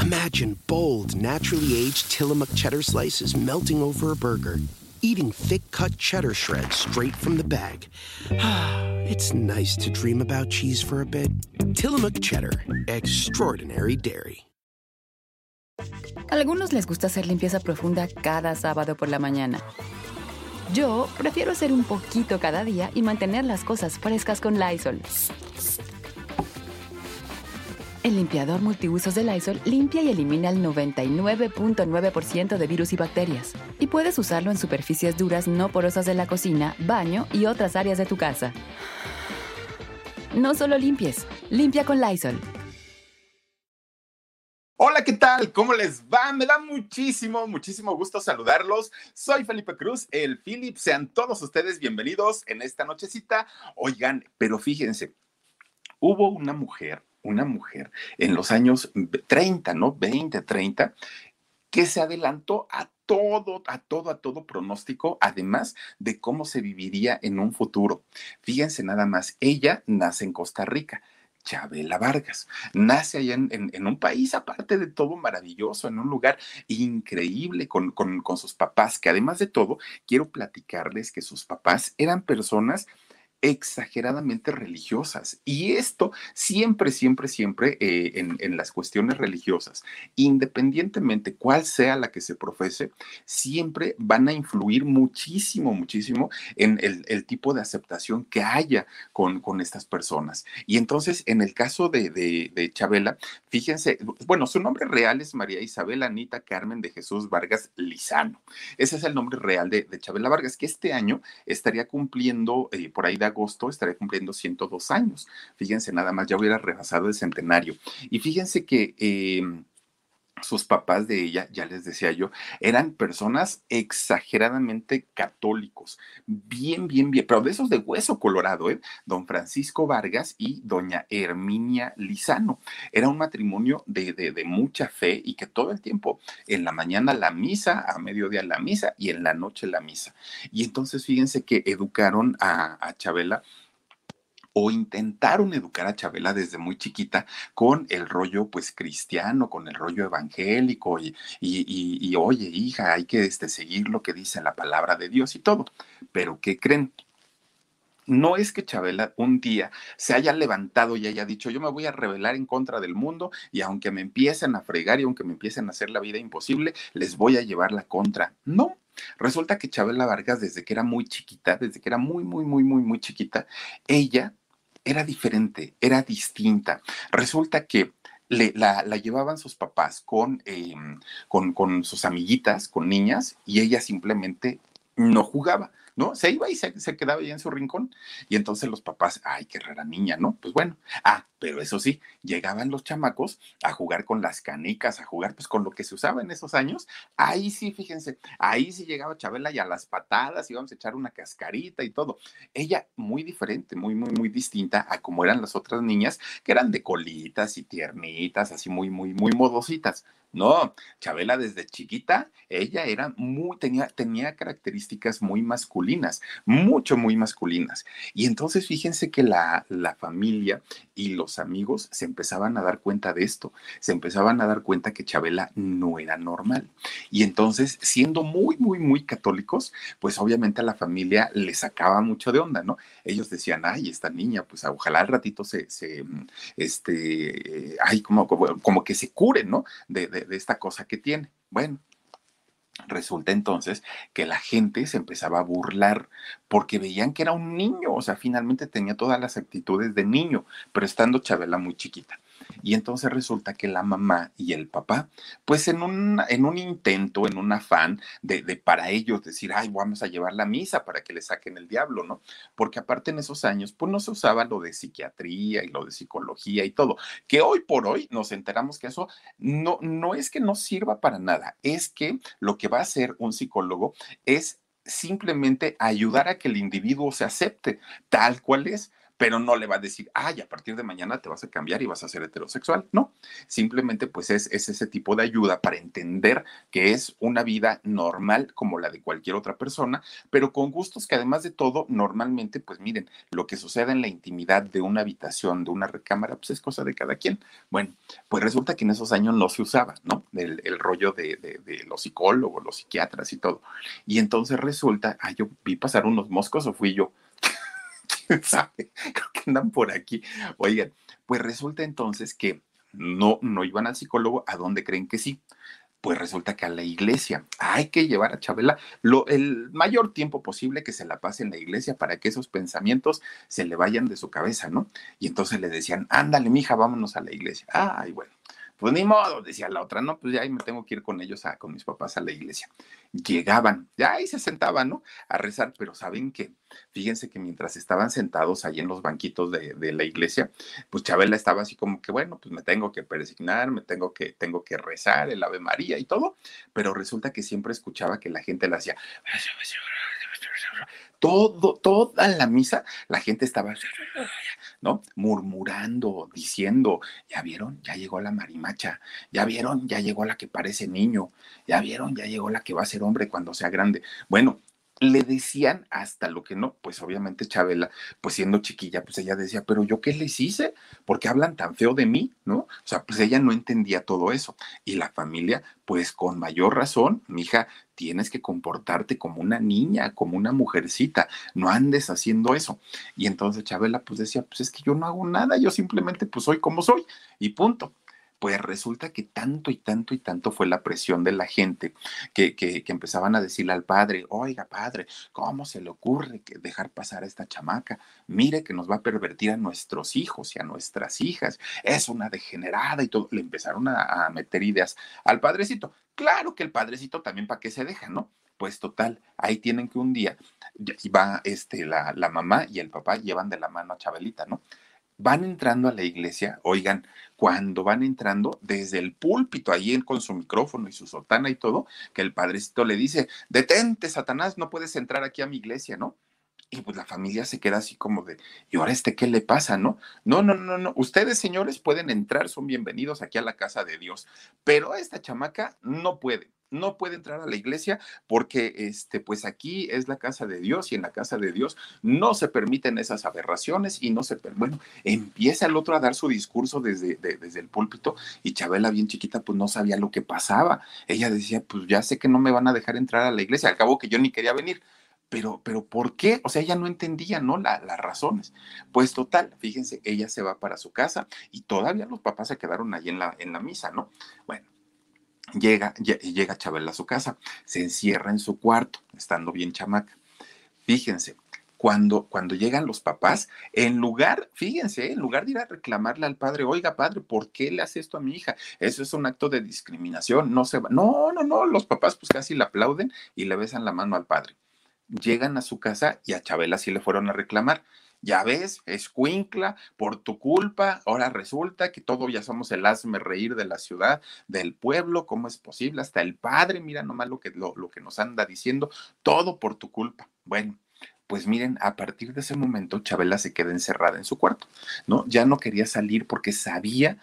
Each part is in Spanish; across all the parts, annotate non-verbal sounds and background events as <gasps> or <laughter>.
Imagine bold, naturally aged Tillamook cheddar slices melting over a burger, eating thick cut cheddar shreds straight from the bag. <sighs> it's nice to dream about cheese for a bit. Tillamook cheddar, extraordinary dairy. Algunos les gusta hacer limpieza profunda cada sábado por la mañana. Yo prefiero hacer un poquito cada día y mantener las cosas frescas con Lysol. El limpiador multiusos de Lysol limpia y elimina el 99.9% de virus y bacterias. Y puedes usarlo en superficies duras no porosas de la cocina, baño y otras áreas de tu casa. No solo limpies, limpia con Lysol. Hola, ¿qué tal? ¿Cómo les va? Me da muchísimo, muchísimo gusto saludarlos. Soy Felipe Cruz, el Philip. Sean todos ustedes bienvenidos en esta nochecita. Oigan, pero fíjense, hubo una mujer una mujer en los años 30, ¿no? 20, 30, que se adelantó a todo, a todo, a todo pronóstico, además de cómo se viviría en un futuro. Fíjense nada más, ella nace en Costa Rica. Chabela Vargas. Nace allá en, un país, aparte de todo, maravilloso, en un lugar increíble con, con, sus papás, que además de todo, quiero platicarles que sus papás eran personas exageradamente religiosas. Y esto siempre, siempre, siempre eh, en, las cuestiones religiosas, independientemente cuál sea la que se profese, siempre van a influir muchísimo, muchísimo en el, tipo de aceptación que haya con, con, estas personas. Y entonces, en el caso de, de, Chabela, fíjense, bueno, su nombre real es María Isabel Anita Carmen de Jesús Vargas Lizano. Ese es el nombre real de, Chabela Vargas, que este año estaría cumpliendo eh, por ahí de agosto estaré cumpliendo 102 años. Fíjense, nada más ya hubiera rebasado el centenario. Y fíjense que... Em, sus papás de ella, ya les decía yo, eran personas exageradamente católicos, bien, bien, bien, pero de esos de hueso colorado, ¿eh? Don Francisco Vargas y doña Herminia Lizano. Era un matrimonio de, de, mucha fe y que todo el tiempo, en la mañana la misa, a mediodía la misa y en la noche la misa. Y entonces fíjense que educaron a, a Chabela o intentaron educar a Chabela desde muy chiquita con el rollo pues cristiano, con el rollo evangélico y, y, oye hija, hay que este, seguir lo que dice la palabra de Dios y todo. Pero ¿qué creen? No es que Chabela un día se haya levantado y haya dicho, yo me voy a rebelar en contra del mundo y aunque me empiecen a fregar y aunque me empiecen a hacer la vida imposible, les voy a llevar la contra. No, Resulta que Chabela Vargas, desde que era muy chiquita, desde que era muy, muy, muy, muy, muy chiquita, ella era diferente, era distinta. Resulta que la, llevaban sus papás em, con, con, sus amiguitas, con niñas, y ella simplemente no jugaba. ¿no? Se iba y se, se, quedaba ahí en su rincón. Y entonces los papás, ay, qué rara niña, ¿no? Pues bueno, ah, pero eso sí, llegaban los chamacos a jugar con las canicas, a jugar pues con lo que se usaba en esos años. Ahí sí, fíjense, ahí sí llegaba Chabela y a las patadas íbamos a echar una cascarita y todo. Ella muy diferente, muy, muy, muy distinta a como eran las otras niñas, que eran de colitas y tiernitas, así muy, muy, muy modositas. No, Chabela desde chiquita, ella era muy, tenía, tenía características muy masculinas, mucho, muy masculinas. Y entonces fíjense que la, la familia y los amigos se empezaban a dar cuenta de esto, se empezaban a dar cuenta que Chabela no era normal. Y entonces, siendo muy, muy, muy católicos, pues obviamente a la familia le sacaba mucho de onda, ¿no? Ellos decían, ay, esta niña, pues ojalá al ratito se, se este, ay, como, como, que se cure, ¿no? de de, esta cosa que tiene. Bueno, Resulta entonces que la gente se empezaba a burlar porque veían que era un niño, o sea, finalmente tenía todas las actitudes de niño, pero estando Chabela muy chiquita. Y entonces resulta que la mamá y el papá, pues en un, en un intento, en un afán de, de, para ellos decir, ay, vamos a llevar la misa para que le saquen el diablo, ¿no? Porque aparte en esos años, pues no se usaba lo de psiquiatría y lo de psicología y todo, que hoy por hoy nos enteramos que eso no, no es que no sirva para nada, es que lo que va a hacer un psicólogo es simplemente ayudar a que el individuo se acepte tal cual es pero no le va a decir, ay, a partir de mañana te vas a cambiar y vas a ser heterosexual. No, simplemente pues es, es ese tipo de ayuda para entender que es una vida normal como la de cualquier otra persona, pero con gustos que además de todo, normalmente, pues miren, lo que sucede en la intimidad de una habitación, de una recámara, pues es cosa de cada quien. Bueno, pues resulta que en esos años no se usaba, ¿no? El, rollo de, de, de, los psicólogos, los psiquiatras y todo. Y entonces resulta, ay, yo vi pasar unos moscos o fui yo. <laughs> sabe? Creo que andan por aquí. Oigan, pues resulta entonces que no, no iban al psicólogo, ¿a dónde creen que sí? Pues resulta que a la iglesia hay que llevar a Chabela lo, el mayor tiempo posible que se la pase en la iglesia para que esos pensamientos se le vayan de su cabeza, ¿no? Y entonces le decían, ándale, mija, vámonos a la iglesia. Ay, bueno. Pues ni modo, decía la otra, no, pues ya ahí me tengo que ir con ellos, a, con mis papás a la iglesia. Llegaban, ya ahí se sentaban, ¿no? A rezar, pero ¿saben qué? Fíjense que mientras estaban sentados ahí en los banquitos de, de, la iglesia, pues Chabela estaba así como que, bueno, pues me tengo que persignar, me tengo que, tengo que rezar el Ave María y todo, pero resulta que siempre escuchaba que la gente le hacía todo, toda la misa, la gente estaba, ¿no? Murmurando, diciendo, ya vieron, ya llegó la marimacha, ya vieron, ya llegó la que parece niño, ya vieron, ya llegó la que va a ser hombre cuando sea grande. Bueno, le decían hasta lo que no, pues obviamente Chabela, pues siendo chiquilla, pues ella decía, pero yo qué les hice, porque hablan tan feo de mí, ¿no? O sea, pues ella no entendía todo eso. Y la familia, pues con mayor razón, mija, tienes que comportarte como una niña, como una mujercita, no andes haciendo eso. Y entonces Chabela, pues decía, pues es que yo no hago nada, yo simplemente pues soy como soy y punto pues resulta que tanto y tanto y tanto fue la presión de la gente que, que, empezaban a decirle al padre, oiga padre, ¿cómo se le ocurre dejar pasar a esta chamaca? Mire que nos va a pervertir a nuestros hijos y a nuestras hijas, es una degenerada y todo. Le empezaron a, meter ideas al padrecito. Claro que el padrecito también para qué se deja, ¿no? Pues total, ahí tienen que un día va este, la, la mamá y el papá llevan de la mano a Chabelita, ¿no? van entrando a la iglesia, oigan, cuando van entrando desde el púlpito, ahí con su micrófono y su sotana y todo, que el padrecito le dice, detente, Satanás, no puedes entrar aquí a mi iglesia, ¿no? Y pues la familia se queda así como de, ¿y ahora este qué le pasa, no? No, no, no, no. Ustedes, señores, pueden entrar, son bienvenidos aquí a la casa de Dios, pero esta chamaca no puede no puede entrar a la iglesia porque este pues aquí es la casa de Dios y en la casa de Dios no se permiten esas aberraciones y no se bueno empieza el otro a dar su discurso desde, de, desde el púlpito y Chabela bien chiquita pues no sabía lo que pasaba ella decía pues ya sé que no me van a dejar entrar a la iglesia al cabo que yo ni quería venir pero, pero ¿por qué? O sea, ella no entendía, ¿no? La, las razones. Pues total, fíjense, ella se va para su casa y todavía los papás se quedaron ahí en la, en la misa, ¿no? Bueno, Llega, llega Chabela a su casa, se encierra en su cuarto, estando bien chamaca. Fíjense, cuando, cuando llegan los papás, en lugar, fíjense, en lugar de ir a reclamarle al padre, oiga, padre, ¿por qué le hace esto a mi hija? Eso es un acto de discriminación, no se va. No, no, no, los papás pues casi le aplauden y le besan la mano al padre. Llegan a su casa y a Chabela sí le fueron a reclamar ya ves, escuincla, por tu culpa, ahora resulta que todos ya somos el hazme reír de la ciudad, del pueblo, ¿cómo es posible? Hasta el padre, mira nomás lo que, lo, lo que nos anda diciendo, todo por tu culpa. Bueno, pues miren, a partir de ese momento Chabela se queda encerrada en su cuarto, ¿no? Ya no quería salir porque sabía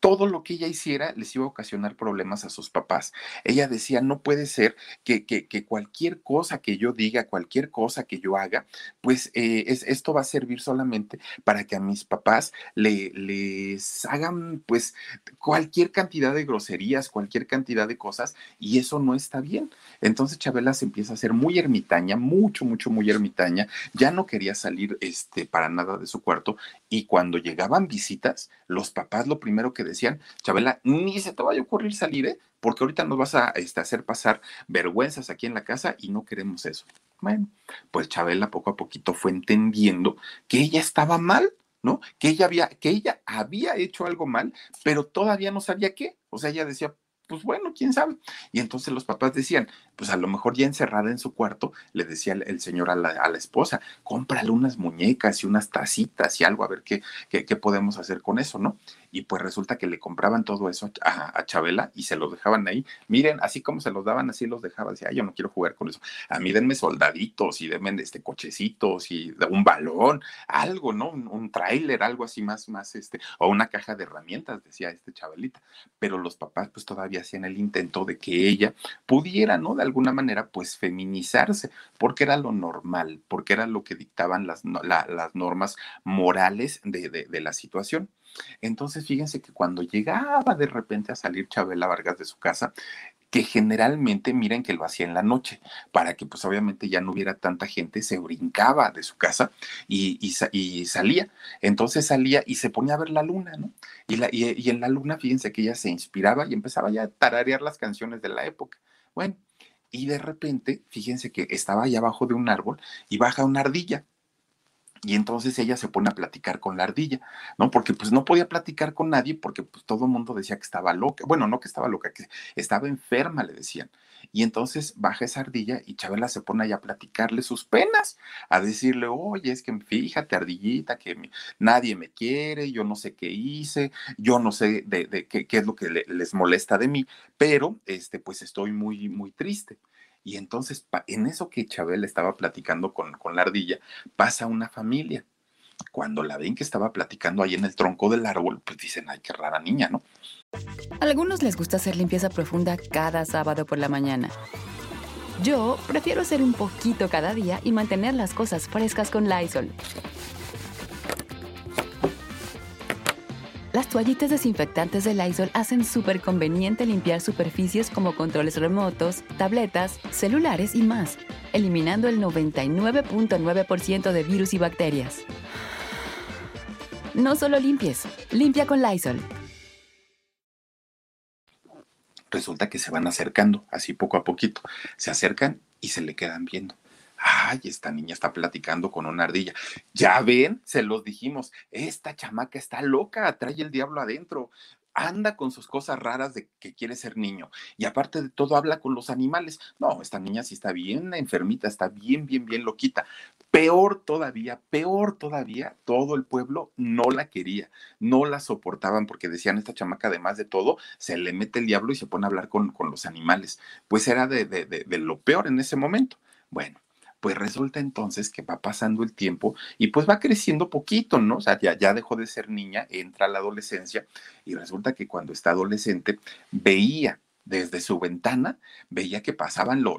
todo lo que ella hiciera les iba a ocasionar problemas a sus papás. Ella decía, no puede ser que, que, cualquier cosa que yo diga, cualquier cosa que yo haga, pues eh, es, esto va a servir solamente para que a mis papás le, les hagan pues cualquier cantidad de groserías, cualquier cantidad de cosas, y eso no está bien. Entonces Chabela se empieza a ser muy ermitaña, mucho, mucho, muy ermitaña, ya no quería salir este, para nada de su cuarto, y cuando llegaban visitas, los papás lo primero que decían, Chabela, ni se te vaya a ocurrir salir, ¿eh? porque ahorita nos vas a este, hacer pasar vergüenzas aquí en la casa y no queremos eso. Bueno, pues Chabela poco a poquito fue entendiendo que ella estaba mal, ¿no? Que ella había, que ella había hecho algo mal, pero todavía no sabía qué. O sea, ella decía, pues bueno, quién sabe. Y entonces los papás decían, pues a lo mejor ya encerrada en su cuarto, le decía el, señor a la, a la, esposa, cómprale unas muñecas y unas tacitas y algo, a ver qué, qué, qué, podemos hacer con eso, ¿no? Y pues resulta que le compraban todo eso a, Chabela y se lo dejaban ahí. Miren, así como se los daban, así los dejaban. Decía, yo no quiero jugar con eso. A mí denme soldaditos y denme este cochecitos y un balón, algo, ¿no? Un, tráiler, algo así más, más, este, o una caja de herramientas, decía este Chabelita. Pero los papás pues todavía hacían el intento de que ella pudiera, ¿no? De alguna manera, pues feminizarse, porque era lo normal, porque era lo que dictaban las, las normas morales de, de la situación. Entonces, fíjense que cuando llegaba de repente a salir Chabela Vargas de su casa, que generalmente miren que lo hacía en la noche, para que pues obviamente ya no hubiera tanta gente, se brincaba de su casa y, y, salía. Entonces salía y se ponía a ver la luna, ¿no? Y, la, y, en la luna, fíjense que ella se inspiraba y empezaba ya a tararear las canciones de la época. Bueno, y de repente, fíjense que estaba allá abajo de un árbol y baja una ardilla. Y entonces ella se pone a platicar con la ardilla, ¿no? Porque pues no podía platicar con nadie porque pues todo el mundo decía que estaba loca. Bueno, no que estaba loca, que estaba enferma, le decían. Y entonces baja esa ardilla y Chabela se pone ahí a platicarle sus penas, a decirle, oye, es que fíjate, ardillita, que nadie me quiere, yo no sé qué hice, yo no sé de, qué, es lo que les molesta de mí, pero este, pues estoy muy, muy triste. Y entonces, en eso que Chabel estaba platicando con, con la ardilla, pasa una familia. Cuando la ven que estaba platicando ahí en el tronco del árbol, pues dicen, ay, qué rara niña, ¿no? A algunos les gusta hacer limpieza profunda cada sábado por la mañana. Yo prefiero hacer un poquito cada día y mantener las cosas frescas con Lysol. Las toallitas desinfectantes de Lysol hacen súper conveniente limpiar superficies como controles remotos, tabletas, celulares y más, eliminando el 99.9% de virus y bacterias. No solo limpies, limpia con Lysol. Resulta que se van acercando, así poco a poquito. Se acercan y se le quedan viendo ay, esta niña está platicando con una ardilla. Ya ven, se los dijimos, esta chamaca está loca, trae el diablo adentro anda con sus cosas raras de que quiere ser niño y aparte de todo habla con los animales. No, esta niña sí está bien enfermita, está bien, bien, bien loquita. Peor todavía, peor todavía, todo el pueblo no la quería, no la soportaban porque decían esta chamaca, además de todo, se le mete el diablo y se pone a hablar con, con los animales. Pues era de, de, de lo peor en ese momento. Bueno, pues resulta entonces que va pasando el tiempo y pues va creciendo poquito, ¿no? O sea, ya, ya dejó de ser niña, entra a la adolescencia y resulta que cuando está adolescente veía desde su ventana veía que pasaban los,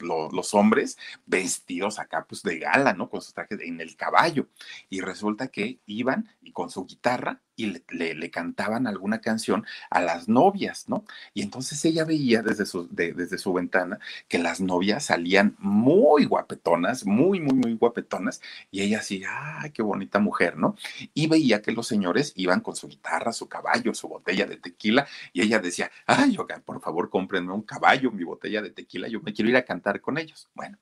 los, hombres vestidos acá pues de gala, ¿no? Con sus trajes en el caballo. Y resulta que iban y con su guitarra y le, cantaban alguna canción a las novias, ¿no? Y entonces ella veía desde su, desde su ventana que las novias salían muy guapetonas, muy, muy, muy guapetonas, y ella así, ¡ay, qué bonita mujer, ¿no? Y veía que los señores iban con su guitarra, su caballo, su botella de tequila, y ella decía, ay, por favor, cómprenme un caballo, mi botella de tequila, yo me quiero ir a cantar con ellos. Bueno,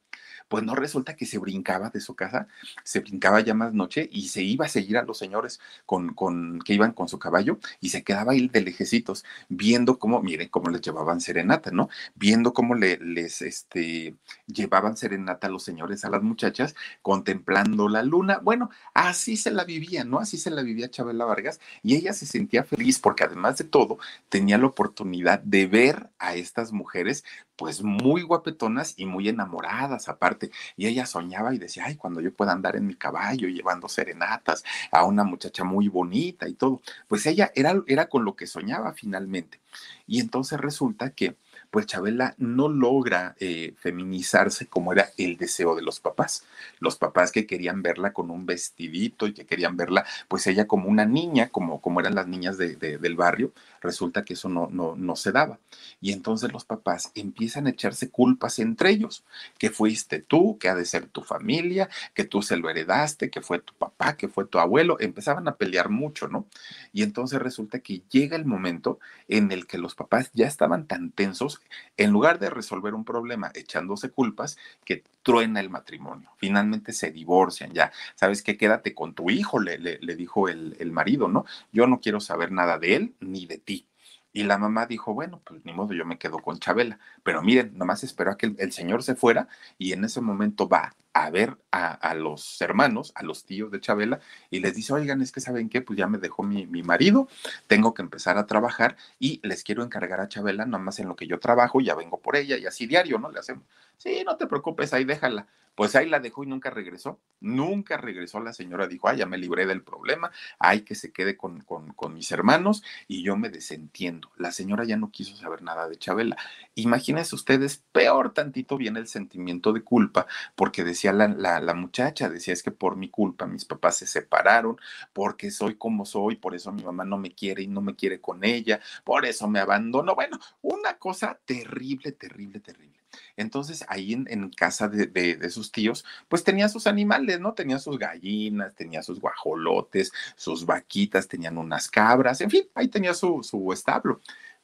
pues no resulta que se brincaba de su casa, se brincaba ya más noche y se iba a seguir a los señores con, con que iban con su caballo y se quedaba ahí de lejecitos, viendo cómo, miren cómo les llevaban serenata, ¿no? Viendo cómo le, les este, llevaban serenata a los señores, a las muchachas, contemplando la luna. Bueno, así se la vivía, ¿no? Así se la vivía Chabela Vargas y ella se sentía feliz porque además de todo tenía la oportunidad de ver a estas mujeres pues muy guapetonas y muy enamoradas aparte. Y ella soñaba y decía, ay, cuando yo pueda andar en mi caballo llevando serenatas a una muchacha muy bonita y todo. Pues ella era, era con lo que soñaba finalmente. Y entonces resulta que pues Chabela no logra eh, feminizarse como era el deseo de los papás. Los papás que querían verla con un vestidito y que querían verla, pues ella como una niña, como, como eran las niñas del barrio, resulta que eso no, no, no se daba. Y entonces los papás empiezan a echarse culpas entre ellos, que fuiste tú, que ha de ser tu familia, que tú se lo heredaste, que fue tu papá, que fue tu abuelo, empezaban a pelear mucho, ¿no? Y entonces resulta que llega el momento en el que los papás ya estaban tan tensos en lugar de resolver un problema echándose culpas, que truena el matrimonio. Finalmente se divorcian ya. ¿Sabes qué? Quédate con tu hijo, le, le, dijo el, el marido, ¿no? Yo no quiero saber nada de él ni de ti. Y la mamá dijo, bueno, pues ni modo, yo me quedo con Chabela. Pero miren, nomás esperó a que el, señor se fuera y en ese momento va a ver a, los hermanos, a los tíos de Chabela, y les dice, oigan, es que saben qué, pues ya me dejó mi, mi, marido, tengo que empezar a trabajar y les quiero encargar a Chabela, nada más en lo que yo trabajo, ya vengo por ella y así diario, ¿no? Le hacemos, sí, no te preocupes, ahí déjala. Pues ahí la dejó y nunca regresó. Nunca regresó la señora. Dijo, ah, ya me libré del problema, hay que se quede con, con, mis hermanos y yo me desentiendo. La señora ya no quiso saber nada de Chabela. Imagínense ustedes, peor tantito viene el sentimiento de culpa, porque decía la, muchacha, decía, es que por mi culpa mis papás se separaron, porque soy como soy, por eso mi mamá no me quiere y no me quiere con ella, por eso me abandonó. Bueno, una cosa terrible, terrible, terrible. Entonces, ahí en, casa de, sus tíos, pues tenía sus animales, ¿no? Tenía sus gallinas, tenía sus guajolotes, sus vaquitas, tenían unas cabras, en fin, ahí tenía su, su establo.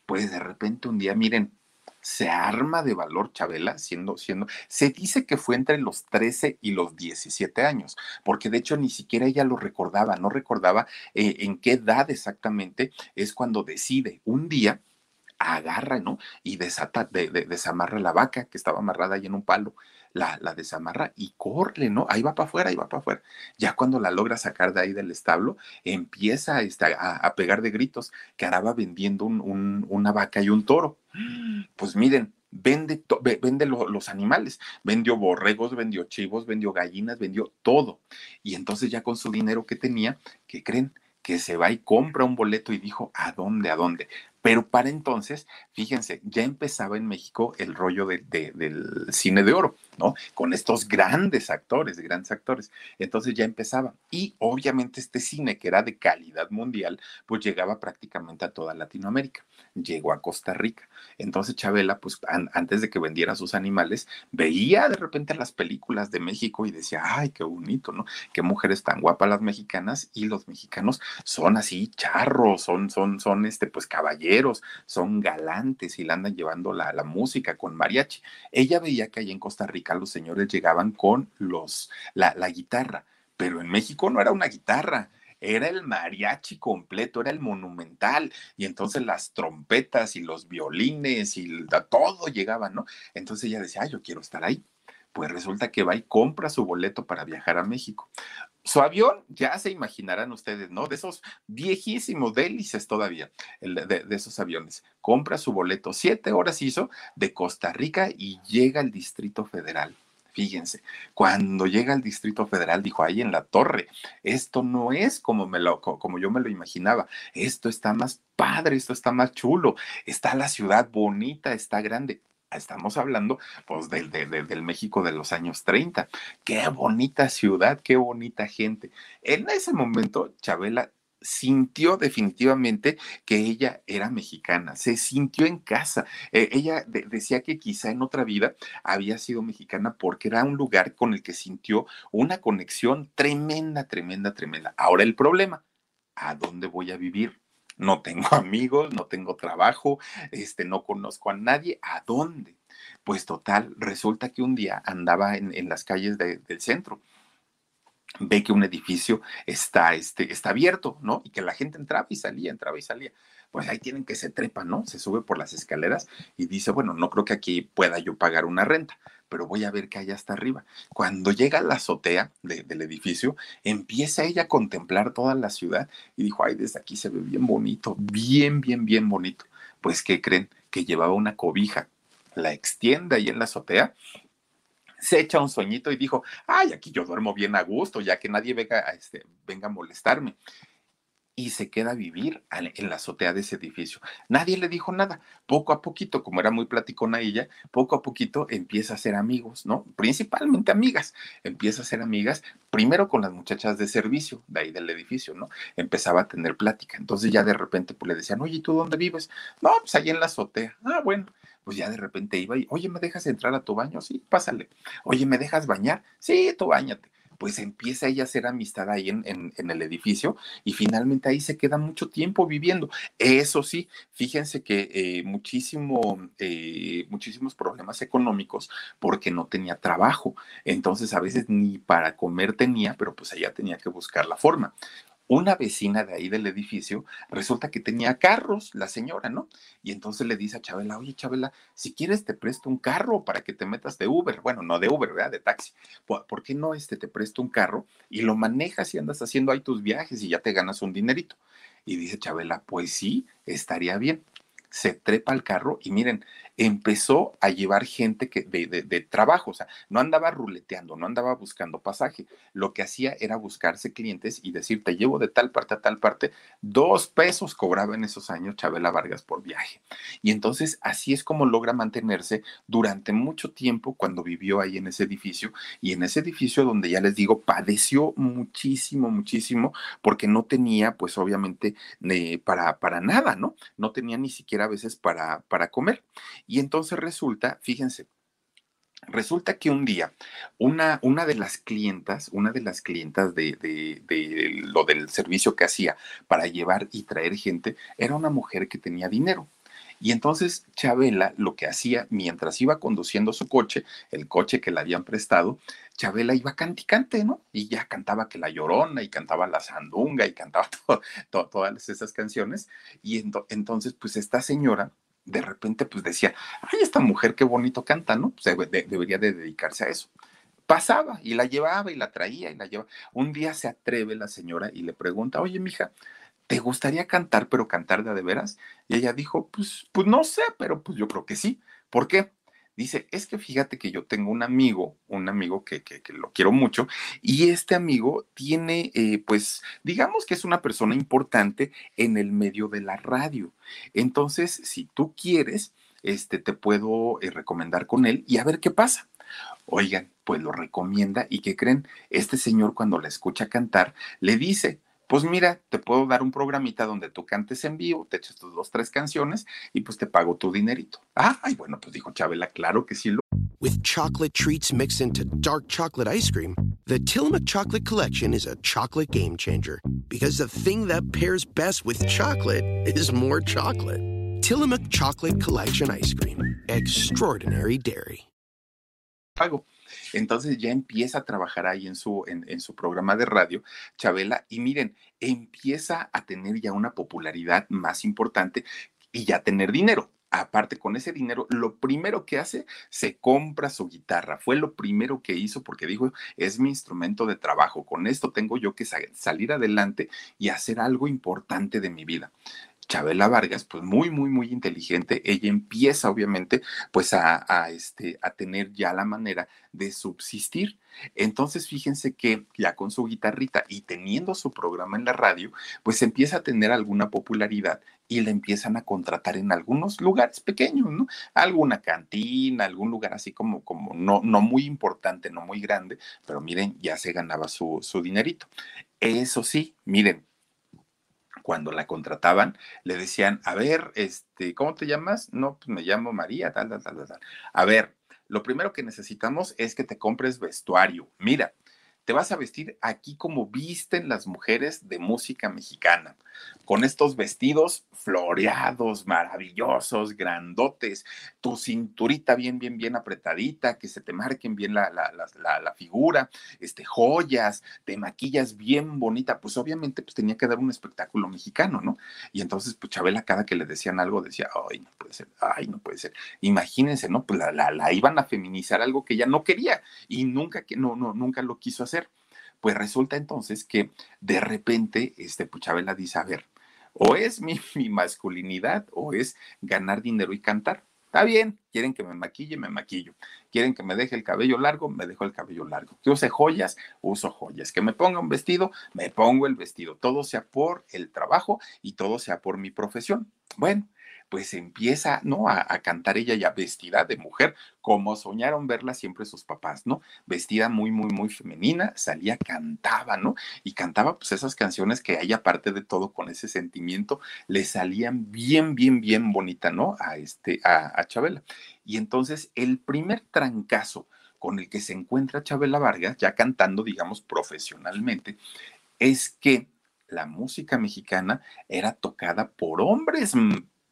Pues de repente un día, miren, se arma de valor Chabela, siendo, siendo, se dice que fue entre los 13 y los 17 años, porque de hecho ni siquiera ella lo recordaba, no recordaba eh, en qué edad exactamente es cuando decide un día agarra, ¿no? Y desata, de, desamarra la vaca que estaba amarrada ahí en un palo, la, la desamarra y corre, ¿no? Ahí va para afuera, ahí va para afuera. Ya cuando la logra sacar de ahí del establo, empieza este, a, pegar de gritos que araba vendiendo un, una vaca y un toro. <gasps> Pues miren, vende, vende los animales, vendió borregos, vendió chivos, vendió gallinas, vendió todo. Y entonces ya con su dinero que tenía, ¿qué creen? Que se va y compra un boleto y dijo, ¿a dónde? ¿A dónde? Pero para entonces, fíjense, ya empezaba en México el rollo del cine de oro, Con estos grandes actores, grandes actores. Entonces ya empezaba. Y obviamente este cine, que era de calidad mundial, pues llegaba prácticamente a toda Latinoamérica. Llegó a Costa Rica. Entonces Chabela, pues antes de que vendiera sus animales, veía de repente las películas de México y decía, ay, qué bonito, ¿no? Qué mujeres tan guapas las mexicanas y los mexicanos son así charros, son, son, son, este, pues caballeros son galantes y la andan llevando la, la música con mariachi. Ella veía que allá en Costa Rica los señores llegaban con los, la, la guitarra, pero en México no era una guitarra, era el mariachi completo, era el monumental, y entonces las trompetas y los violines y todo llegaban, ¿no? Entonces ella decía, yo quiero estar ahí. Pues resulta que va y compra su boleto para viajar a México. Su avión, ya se imaginarán ustedes, ¿no? De esos viejísimos délices todavía, de, esos aviones. Compra su boleto, siete horas hizo de Costa Rica y llega al Distrito Federal. Fíjense, cuando llega al Distrito Federal, dijo ahí en la torre, esto no es como, me lo, como yo me lo imaginaba, esto está más padre, esto está más chulo, está la ciudad bonita, está grande estamos hablando pues del, México de los años 30. Qué bonita ciudad, qué bonita gente. En ese momento, Chabela sintió definitivamente que ella era mexicana, se sintió en casa. Eh, ella decía que quizá en otra vida había sido mexicana porque era un lugar con el que sintió una conexión tremenda, tremenda, tremenda. Ahora el problema, ¿a dónde voy a vivir? No tengo <laughs> amigos, no tengo trabajo, este, no conozco a nadie, ¿a dónde? Pues total, resulta que un día andaba en, las calles del centro ve que un edificio está, este, está abierto, ¿no? Y que la gente entraba y salía, entraba y salía. Pues ahí tienen que se trepa, ¿no? Se sube por las escaleras y dice, bueno, no creo que aquí pueda yo pagar una renta pero voy a ver qué hay hasta arriba. Cuando llega a la azotea del edificio, empieza ella a contemplar toda la ciudad y dijo, ay, desde aquí se ve bien bonito, bien, bien, bien bonito. Pues, ¿qué creen? Que llevaba una cobija, la extiende ahí en la azotea se echa un sueñito y dijo, ay, aquí yo duermo bien a gusto, ya que nadie venga, este, venga a molestarme y se queda a vivir en la azotea de ese edificio. Nadie le dijo nada. Poco a poquito, como era muy platicona ella, poco a poquito empieza a ser amigos, ¿no? Principalmente amigas. Empieza a ser amigas primero con las muchachas de servicio de ahí del edificio, ¿no? Empezaba a tener plática. Entonces ya de repente pues le decían, oye, ¿y tú dónde vives? No, pues ahí en la azotea. Ah, bueno pues ya de repente iba y, oye, ¿me dejas entrar a tu baño? Sí, pásale. Oye, ¿me dejas bañar? Sí, tú bañate pues empieza ella a hacer amistad ahí en, en, el edificio y finalmente ahí se queda mucho tiempo viviendo. Eso sí, fíjense que eh, muchísimo, eh, muchísimos problemas económicos porque no tenía trabajo. Entonces a veces ni para comer tenía, pero pues ella tenía que buscar la forma una vecina de ahí del edificio resulta que tenía carros, la señora, ¿no? Y entonces le dice a Chabela, oye Chabela, si quieres te presto un carro para que te metas de Uber. Bueno, no de Uber, ¿verdad? De taxi. ¿Por qué no este, te presto un carro y lo manejas y andas haciendo ahí tus viajes y ya te ganas un dinerito? Y dice Chabela, pues sí, estaría bien. Se trepa al carro y miren, empezó a llevar gente que, de, trabajo, o sea, no andaba ruleteando, no andaba buscando pasaje, lo que hacía era buscarse clientes y decir, te llevo de tal parte a tal parte, dos pesos cobraba en esos años Chabela Vargas por viaje. Y entonces así es como logra mantenerse durante mucho tiempo cuando vivió ahí en ese edificio y en ese edificio donde ya les digo, padeció muchísimo, muchísimo, porque no tenía pues obviamente para, para nada, ¿no? No tenía ni siquiera a veces para, para comer. Y entonces resulta, fíjense, Resulta que un día una, una, de las clientas, una de las clientas de, de, lo del servicio que hacía para llevar y traer gente, era una mujer que tenía dinero. Y entonces Chabela lo que hacía mientras iba conduciendo su coche, el coche que le habían prestado, Chabela iba canticante, ¿no? Y ya cantaba que la llorona y cantaba la sandunga y cantaba <laughs> todas esas canciones. Y entonces, pues esta señora de repente pues decía, ay, esta mujer qué bonito canta, ¿no? Pues debería de dedicarse a eso. Pasaba y la llevaba y la traía y la llevaba. Un día se atreve la señora y le pregunta, oye, mija, ¿te gustaría cantar, pero cantar de, de veras? Y ella dijo, pues, pues no sé, pero pues yo creo que sí. ¿Por qué? Dice, es que fíjate que yo tengo un amigo, un amigo que, que, lo quiero mucho, y este amigo tiene, eh, pues, digamos que es una persona importante en el medio de la radio. Entonces, si tú quieres, este, te puedo eh, recomendar con él y a ver qué pasa. Oigan, pues lo recomienda y que creen, este señor cuando la escucha cantar, le dice, pues mira, te puedo dar un programita donde tú cantes en vivo, te echas tus dos, tres canciones y pues te pago tu dinerito. Ah, ay, bueno, pues dijo Chabela, claro que sí. Lo... With chocolate treats mixed into dark chocolate ice cream, the Tillamook Chocolate Collection is a chocolate game changer because the thing that pairs best with chocolate is more chocolate. Tillamook Chocolate Collection Ice Cream. Extraordinary Dairy. Pago. Entonces ya empieza a trabajar ahí en su, en, su programa de radio, Chabela, y miren, empieza a tener ya una popularidad más importante y ya tener dinero aparte con ese dinero, lo primero que hace, se compra su guitarra. Fue lo primero que hizo porque dijo, es mi instrumento de trabajo. Con esto tengo yo que salir adelante y hacer algo importante de mi vida. Chabela Vargas, pues muy, muy, muy inteligente, ella empieza obviamente pues a, este, a tener ya la manera de subsistir. Entonces fíjense que ya con su guitarrita y teniendo su programa en la radio, pues empieza a tener alguna popularidad y le empiezan a contratar en algunos lugares pequeños, ¿no? Alguna cantina, algún lugar así como, como no, no muy importante, no muy grande, pero miren, ya se ganaba su, su dinerito. Eso sí, miren, cuando la contrataban, le decían, a ver, este, ¿cómo te llamas? No, pues me llamo María, tal, tal, tal, tal. A ver, lo primero que necesitamos es que te compres vestuario. Mira, te vas a vestir aquí como visten las mujeres de música mexicana con estos vestidos floreados, maravillosos, grandotes, tu cinturita bien, bien, bien apretadita, que se te marquen bien la, la, la, figura, este, joyas, te maquillas bien bonita, pues obviamente pues tenía que dar un espectáculo mexicano, ¿no? Y entonces, pues Chabela cada que le decían algo decía, ay, no puede ser, ay, no puede ser. Imagínense, ¿no? Pues la, la, iban a feminizar algo que ella no quería y nunca, que, no, no, nunca lo quiso hacer. Pues resulta entonces que de repente, este, Puchabela dice, a ver, o es mi, <laughs> mi masculinidad o es ganar dinero y cantar. Está bien, quieren que me maquille, me maquillo. Quieren que me deje el cabello largo, me dejo el cabello largo. Que use joyas, uso joyas. Que me ponga un vestido, me pongo el vestido. Todo sea por el trabajo y todo sea por mi profesión. Bueno, pues empieza, ¿no? A, cantar ella ya vestida de mujer, como soñaron verla siempre sus papás, ¿no? Vestida muy, muy, muy femenina, salía, cantaba, ¿no? Y cantaba pues esas canciones que hay aparte de todo con ese sentimiento, le salían bien, bien, bien bonita, ¿no? A este, a, a Chabela. Y entonces el primer trancazo con el que se encuentra Chabela Vargas, ya cantando, digamos, profesionalmente, es que la música mexicana era tocada por hombres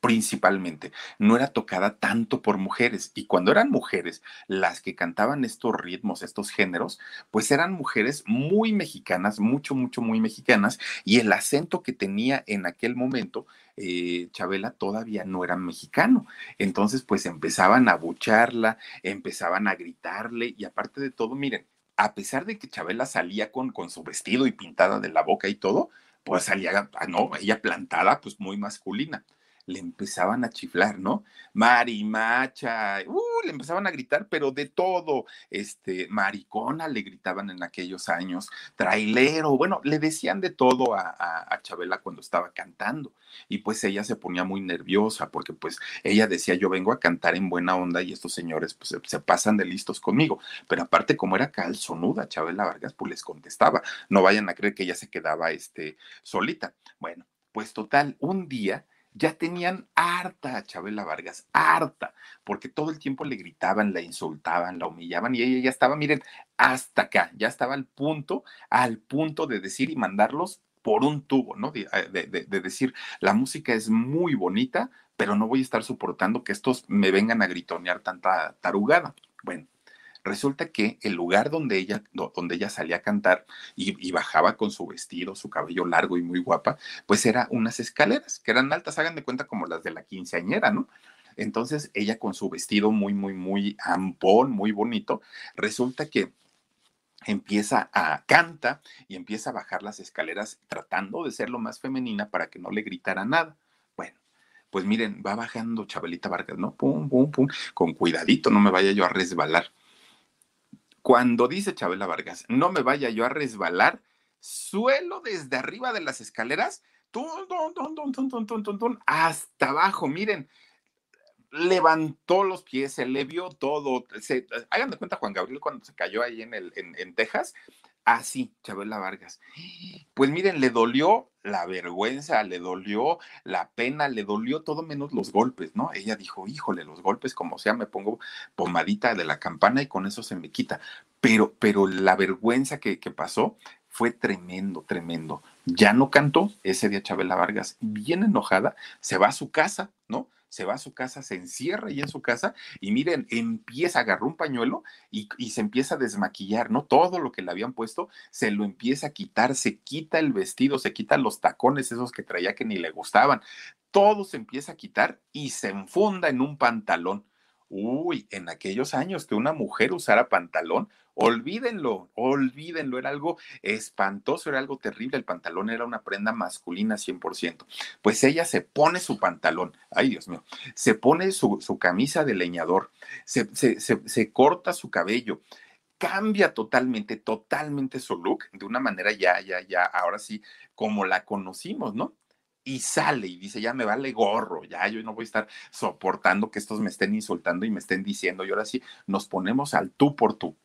principalmente, no era tocada tanto por mujeres. Y cuando eran mujeres las que cantaban estos ritmos, estos géneros, pues eran mujeres muy mexicanas, mucho, mucho, muy mexicanas, y el acento que tenía en aquel momento, eh, Chabela todavía no era mexicano. Entonces, pues empezaban a bucharla, empezaban a gritarle, y aparte de todo, miren, a pesar de que Chabela salía con, con su vestido y pintada de la boca y todo, pues salía, ah, no, ella plantada, pues muy masculina le empezaban a chiflar, ¿no? Marimacha, uh, le empezaban a gritar, pero de todo, este, maricona le gritaban en aquellos años, trailero, bueno, le decían de todo a, a, Chabela cuando estaba cantando. Y pues ella se ponía muy nerviosa porque pues ella decía, yo vengo a cantar en buena onda y estos señores pues se, pasan de listos conmigo. Pero aparte como era calzonuda, Chabela Vargas pues les contestaba, no vayan a creer que ella se quedaba este, solita. Bueno, pues total, un día ya tenían harta a Chabela Vargas, harta, porque todo el tiempo le gritaban, la insultaban, la humillaban y ella ya estaba, miren, hasta acá, ya estaba al punto, al punto de decir y mandarlos por un tubo, ¿no? De, eh, decir, la música es muy bonita, pero no voy a estar soportando que estos me vengan a gritonear tanta tarugada. Bueno, Resulta que el lugar donde ella, donde ella salía a cantar y, bajaba con su vestido, su cabello largo y muy guapa, pues era unas escaleras que eran altas, hagan de cuenta como las de la quinceañera, ¿no? Entonces ella con su vestido muy, muy, muy ampón, muy bonito, resulta que empieza a canta y empieza a bajar las escaleras tratando de ser lo más femenina para que no le gritara nada. Bueno, pues miren, va bajando Chabelita Vargas, ¿no? Pum, pum, pum, con cuidadito, no me vaya yo a resbalar. Cuando dice Chabela Vargas, no me vaya yo a resbalar, suelo desde arriba de las escaleras, hasta abajo, miren, levantó los pies, se le vio todo. Se, hagan de cuenta Juan Gabriel cuando se cayó ahí en, el, en Texas, Así, ah, Chabela Vargas. Pues miren, le dolió la vergüenza, le dolió la pena, le dolió todo menos los golpes, ¿no? Ella dijo, híjole, los golpes, como sea, me pongo pomadita de la campana y con eso se me quita. Pero, pero la vergüenza que, que pasó fue tremendo, tremendo. Ya no cantó ese día Chabela Vargas, bien enojada, se va a su casa, ¿no? Se va a su casa, se encierra ahí en su casa y miren, empieza, agarrar un pañuelo y, y, se empieza a desmaquillar, ¿no? Todo lo que le habían puesto se lo empieza a quitar, se quita el vestido, se quita los tacones esos que traía que ni le gustaban, todo se empieza a quitar y se enfunda en un pantalón. Uy, en aquellos años que una mujer usara pantalón, olvídenlo, olvídenlo, era algo espantoso, era algo terrible, el pantalón era una prenda masculina 100%. Pues ella se pone su pantalón, ay Dios mío, se pone su, camisa de leñador, se, se corta su cabello, cambia totalmente, totalmente su look de una manera ya, ya, ya, ahora sí, como la conocimos, ¿no? Y sale y dice, ya me vale gorro, ya yo no voy a estar soportando que estos me estén insultando y me estén diciendo, y ahora sí, nos ponemos al tú por tú.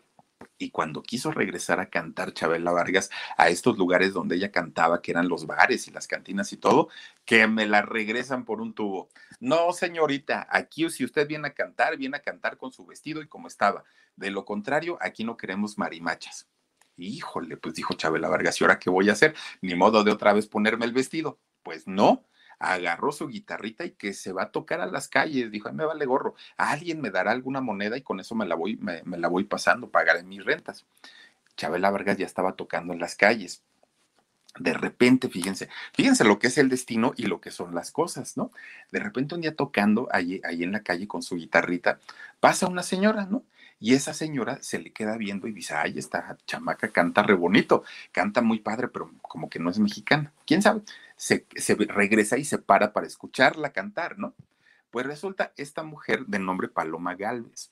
Y cuando quiso regresar a cantar Chabela Vargas a estos lugares donde ella cantaba, que eran los bares y las cantinas y todo, que me la regresan por un tubo. No, señorita, aquí si usted viene a cantar, viene a cantar con su vestido y como estaba. De lo contrario, aquí no queremos marimachas. Híjole, pues dijo Chabela Vargas, ¿y ahora qué voy a hacer? Ni modo de otra vez ponerme el vestido. Pues no, agarró su guitarrita y que se va a tocar a las calles. Dijo, me vale gorro, alguien me dará alguna moneda y con eso me la voy, me, la voy pasando, pagaré mis rentas. Chabela Vargas ya estaba tocando en las calles. De repente, fíjense, fíjense lo que es el destino y lo que son las cosas, ¿no? De repente un día tocando ahí, ahí en la calle con su guitarrita, pasa una señora, ¿no? Y esa señora se le queda viendo y dice, ay, esta chamaca canta re bonito, canta muy padre, pero como que no es mexicana. ¿Quién sabe? Se, regresa y se para para escucharla cantar, ¿no? Pues resulta esta mujer de nombre Paloma Galvez.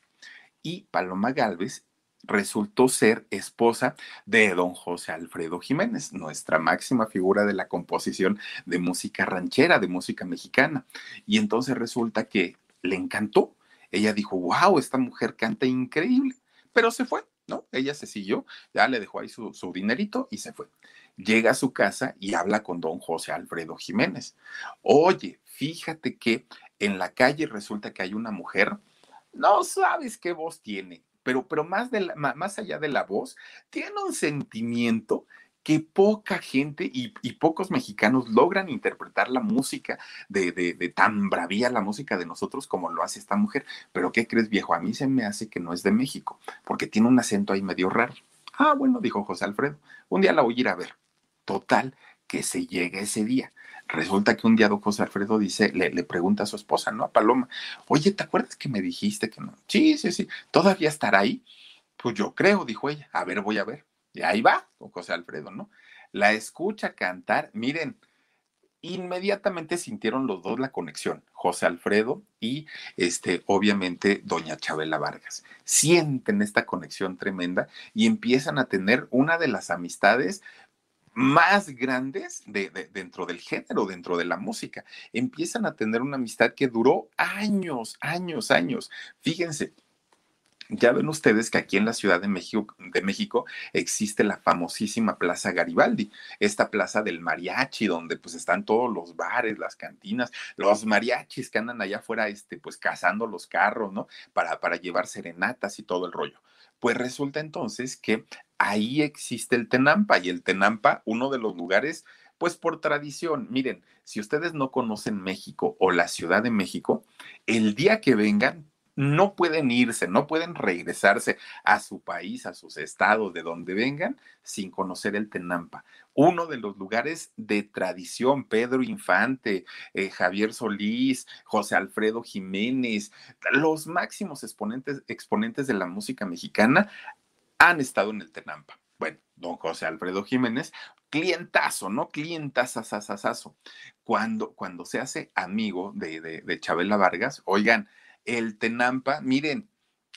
Y Paloma Galvez resultó ser esposa de don José Alfredo Jiménez, nuestra máxima figura de la composición de música ranchera, de música mexicana. Y entonces resulta que le encantó ella dijo, wow, esta mujer canta increíble, pero se fue, ¿no? Ella se siguió, ya le dejó ahí su, dinerito y se fue. Llega a su casa y habla con don José Alfredo Jiménez. Oye, fíjate que en la calle resulta que hay una mujer, no sabes qué voz tiene, pero, pero más, de más allá de la voz, tiene un sentimiento que poca gente y, pocos mexicanos logran interpretar la música de, de, de, tan bravía, la música de nosotros como lo hace esta mujer. Pero ¿qué crees, viejo? A mí se me hace que no es de México, porque tiene un acento ahí medio raro. Ah, bueno, dijo José Alfredo, un día la voy a ir a ver. Total, que se llegue ese día. Resulta que un día don José Alfredo dice, le, pregunta a su esposa, ¿no? A Paloma, oye, ¿te acuerdas que me dijiste que no? Sí, sí, sí, ¿todavía estará ahí? Pues yo creo, dijo ella, a ver, voy a ver. Y ahí va, don José Alfredo, ¿no? La escucha cantar, miren, inmediatamente sintieron los dos la conexión, José Alfredo y este obviamente doña Chabela Vargas. Sienten esta conexión tremenda y empiezan a tener una de las amistades más grandes de, dentro del género, dentro de la música. Empiezan a tener una amistad que duró años, años, años. Fíjense, ya ven ustedes que aquí en la Ciudad de México, de México, existe la famosísima Plaza Garibaldi, esta plaza del mariachi, donde pues están todos los bares, las cantinas, los mariachis que andan allá afuera, este, pues cazando los carros, ¿no? Para, para llevar serenatas y todo el rollo. Pues resulta entonces que ahí existe el Tenampa y el Tenampa, uno de los lugares pues por tradición, miren, si ustedes no conocen México o la Ciudad de México, el día que vengan, no pueden irse, no pueden regresarse a su país, a sus estados, de donde vengan, sin conocer el Tenampa. Uno de los lugares de tradición, Pedro Infante, eh, Javier Solís, José Alfredo Jiménez, los máximos exponentes, exponentes de la música mexicana han estado en el Tenampa. Bueno, don José Alfredo Jiménez, clientazo, ¿no? Clientazazazazazo. Cuando, cuando se hace amigo de, de, de Chabela Vargas, oigan, el Tenampa, miren,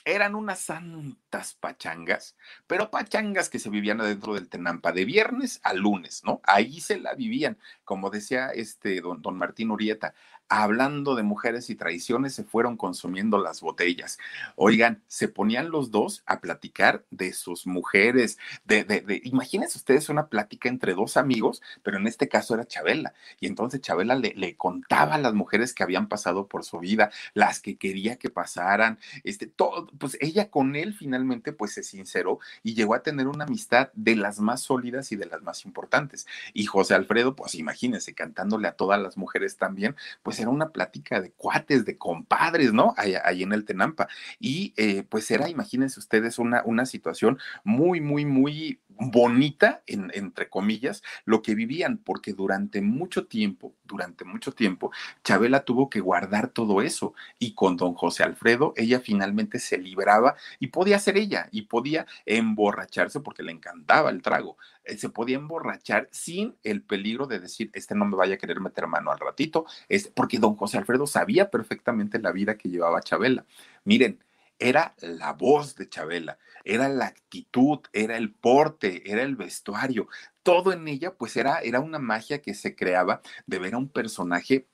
eran unas santas pachangas, pero pachangas que se vivían adentro del Tenampa de viernes a lunes, ¿no? Ahí se la vivían, como decía este don, don Martín Urieta, hablando de mujeres y traiciones, se fueron consumiendo las botellas. Oigan, se ponían los dos a platicar de sus mujeres, de, de, de, imagínense ustedes una plática entre dos amigos, pero en este caso era Chabela. Y entonces Chabela le, contaba a las mujeres que habían pasado por su vida, las que quería que pasaran, este, todo, pues ella con él finalmente pues se sinceró y llegó a tener una amistad de las más sólidas y de las más importantes. Y José Alfredo, pues imagínense, cantándole a todas las mujeres también, pues era una plática de cuates, de compadres, ¿no? Ahí, en el Tenampa. Y eh, pues era, imagínense ustedes, una, una situación muy, muy, muy bonita, en, entre comillas, lo que vivían, porque durante mucho tiempo, durante mucho tiempo, Chabela tuvo que guardar todo eso y con don José Alfredo ella finalmente se libraba y podía ser ella y podía emborracharse porque le encantaba el trago. Eh, se podía emborrachar sin el peligro de decir, este no me vaya a querer meter mano al ratito, este, porque don José Alfredo sabía perfectamente la vida que llevaba Chabela. Miren, era la voz de Chabela, era la actitud, era el porte, era el vestuario, todo en ella pues era, era una magia que se creaba de ver a un personaje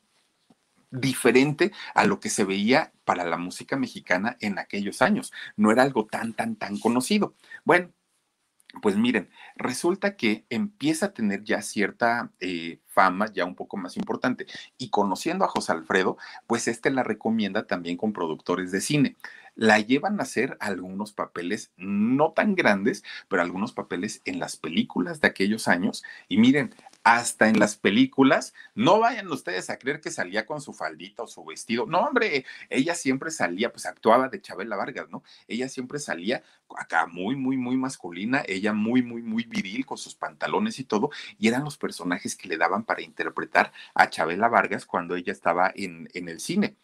diferente a lo que se veía para la música mexicana en aquellos años. No era algo tan, tan, tan conocido. Bueno, pues miren, resulta que empieza a tener ya cierta eh, fama, ya un poco más importante. Y conociendo a José Alfredo, pues este la recomienda también con productores de cine. La llevan a hacer algunos papeles no tan grandes, pero algunos papeles en las películas de aquellos años. Y miren, hasta en las películas, no vayan ustedes a creer que salía con su faldita o su vestido. No, hombre, ella siempre salía, pues actuaba de Chabela Vargas, ¿no? Ella siempre salía acá muy, muy, muy masculina, ella muy, muy, muy viril con sus pantalones y todo, y eran los personajes que le daban para interpretar a Chabela Vargas cuando ella estaba en, en el cine.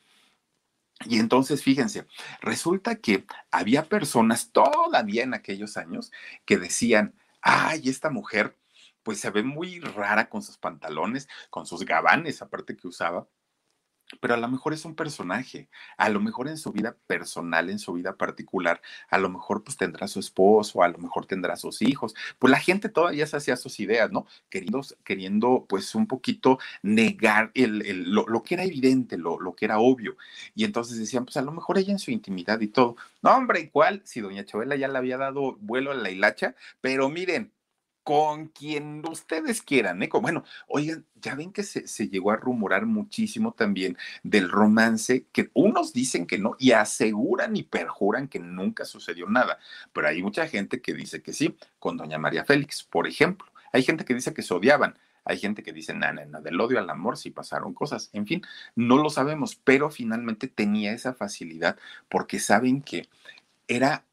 Y entonces, fíjense, resulta que había personas todavía en aquellos años que decían, ay, esta mujer pues se ve muy rara con sus pantalones, con sus gabanes, aparte que usaba. Pero a lo mejor es un personaje, a lo mejor en su vida personal, en su vida particular, a lo mejor pues tendrá su esposo, a lo mejor tendrá sus hijos. Pues la gente todavía se hacía sus ideas, ¿no? Queriendo, queriendo pues un poquito negar el, lo, lo, que era evidente, lo, lo que era obvio. Y entonces decían, pues a lo mejor ella en su intimidad y todo. No, hombre, igual, si doña Chabela ya le había dado vuelo a la hilacha, pero miren, con quien ustedes quieran, ¿eh? Bueno, oigan, ya ven que se, llegó a rumorar muchísimo también del romance, que unos dicen que no y aseguran y perjuran que nunca sucedió nada, pero hay mucha gente que dice que sí, con doña María Félix, por ejemplo. Hay gente que dice que se odiaban, hay gente que dice, nada, nada, del odio al amor sí pasaron cosas. En fin, no lo sabemos, pero finalmente tenía esa facilidad porque saben que era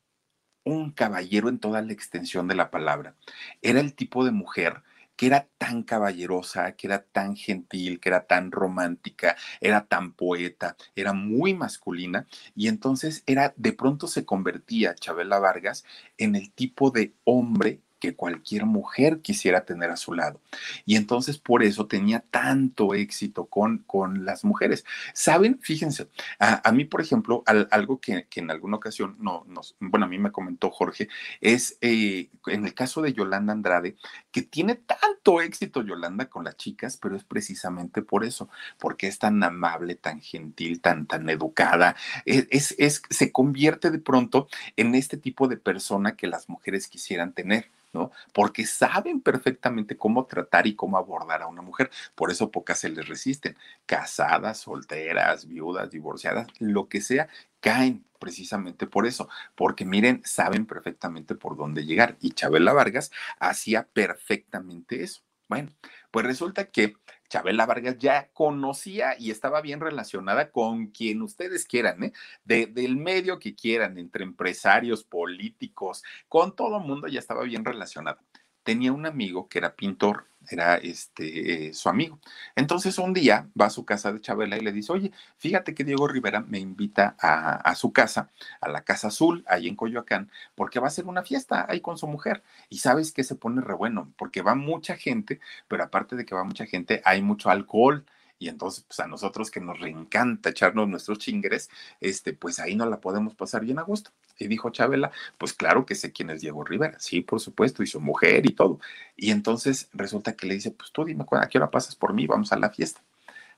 un caballero en toda la extensión de la palabra. Era el tipo de mujer que era tan caballerosa, que era tan gentil, que era tan romántica, era tan poeta, era muy masculina y entonces era de pronto se convertía Chabela Vargas en el tipo de hombre que cualquier mujer quisiera tener a su lado. Y entonces por eso tenía tanto éxito con, con las mujeres. ¿Saben? Fíjense, a, mí, por ejemplo, algo que, en alguna ocasión, no, nos, bueno, a mí me comentó Jorge, es eh, en el caso de Yolanda Andrade, que tiene tanto éxito Yolanda con las chicas, pero es precisamente por eso, porque es tan amable, tan gentil, tan, tan educada, e, es, es, se convierte de pronto en este tipo de persona que las mujeres quisieran tener. ¿No? Porque saben perfectamente cómo tratar y cómo abordar a una mujer. Por eso pocas se les resisten. Casadas, solteras, viudas, divorciadas, lo que sea, caen precisamente por eso, porque miren, saben perfectamente por dónde llegar. Y Chabela Vargas hacía perfectamente eso. Bueno, pues resulta que Chabela Vargas ya conocía y estaba bien relacionada con quien ustedes quieran, ¿eh? del medio que quieran, entre empresarios, políticos, con todo mundo ya estaba bien relacionada. Tenía un amigo que era pintor era este, eh, su amigo. Entonces un día va a su casa de Chabela y le dice, oye, fíjate que Diego Rivera me invita a, a, su casa, a la Casa Azul, ahí en Coyoacán, porque va a hacer una fiesta ahí con su mujer. Y sabes que se pone re bueno, porque va mucha gente, pero aparte de que va mucha gente, hay mucho alcohol y entonces pues a nosotros que nos reencanta echarnos nuestros chingres, este, pues ahí no la podemos pasar bien a gusto. Y dijo Chabela, pues claro que sé quién es Diego Rivera, sí, por supuesto, y su mujer y todo. Y entonces resulta que le dice, pues tú dime, ¿a qué hora pasas por mí? Vamos a la fiesta.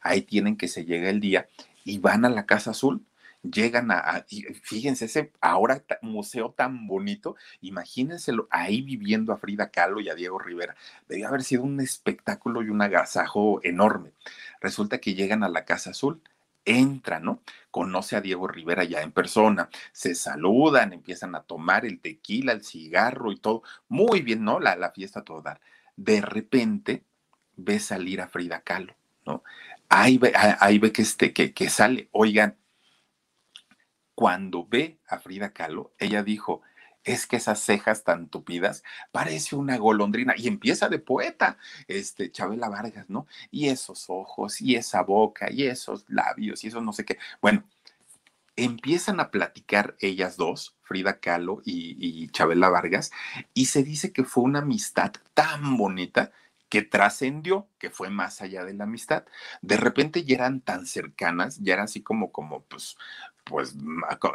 Ahí tienen que se llega el día y van a la Casa Azul llegan a, fíjense, ese ahora museo tan bonito, imagínenselo ahí viviendo a Frida Kahlo y a Diego Rivera. Debía haber sido un espectáculo y un agasajo enorme. Resulta que llegan a la Casa Azul, entran, ¿no? Conoce a Diego Rivera ya en persona, se saludan, empiezan a tomar el tequila, el cigarro y todo. Muy bien, ¿no? La, la fiesta todo dar. De repente ve salir a Frida Kahlo, ¿no? Ahí ve, ahí ve que, este, que, que sale, oigan, cuando ve a Frida Kahlo, ella dijo, es que esas cejas tan tupidas parece una golondrina y empieza de poeta, este Chabela Vargas, ¿no? Y esos ojos y esa boca y esos labios y eso no sé qué. Bueno, empiezan a platicar ellas dos, Frida Kahlo y, y Chabela Vargas, y se dice que fue una amistad tan bonita que trascendió, que fue más allá de la amistad. De repente ya eran tan cercanas, ya eran así como, como, pues, pues,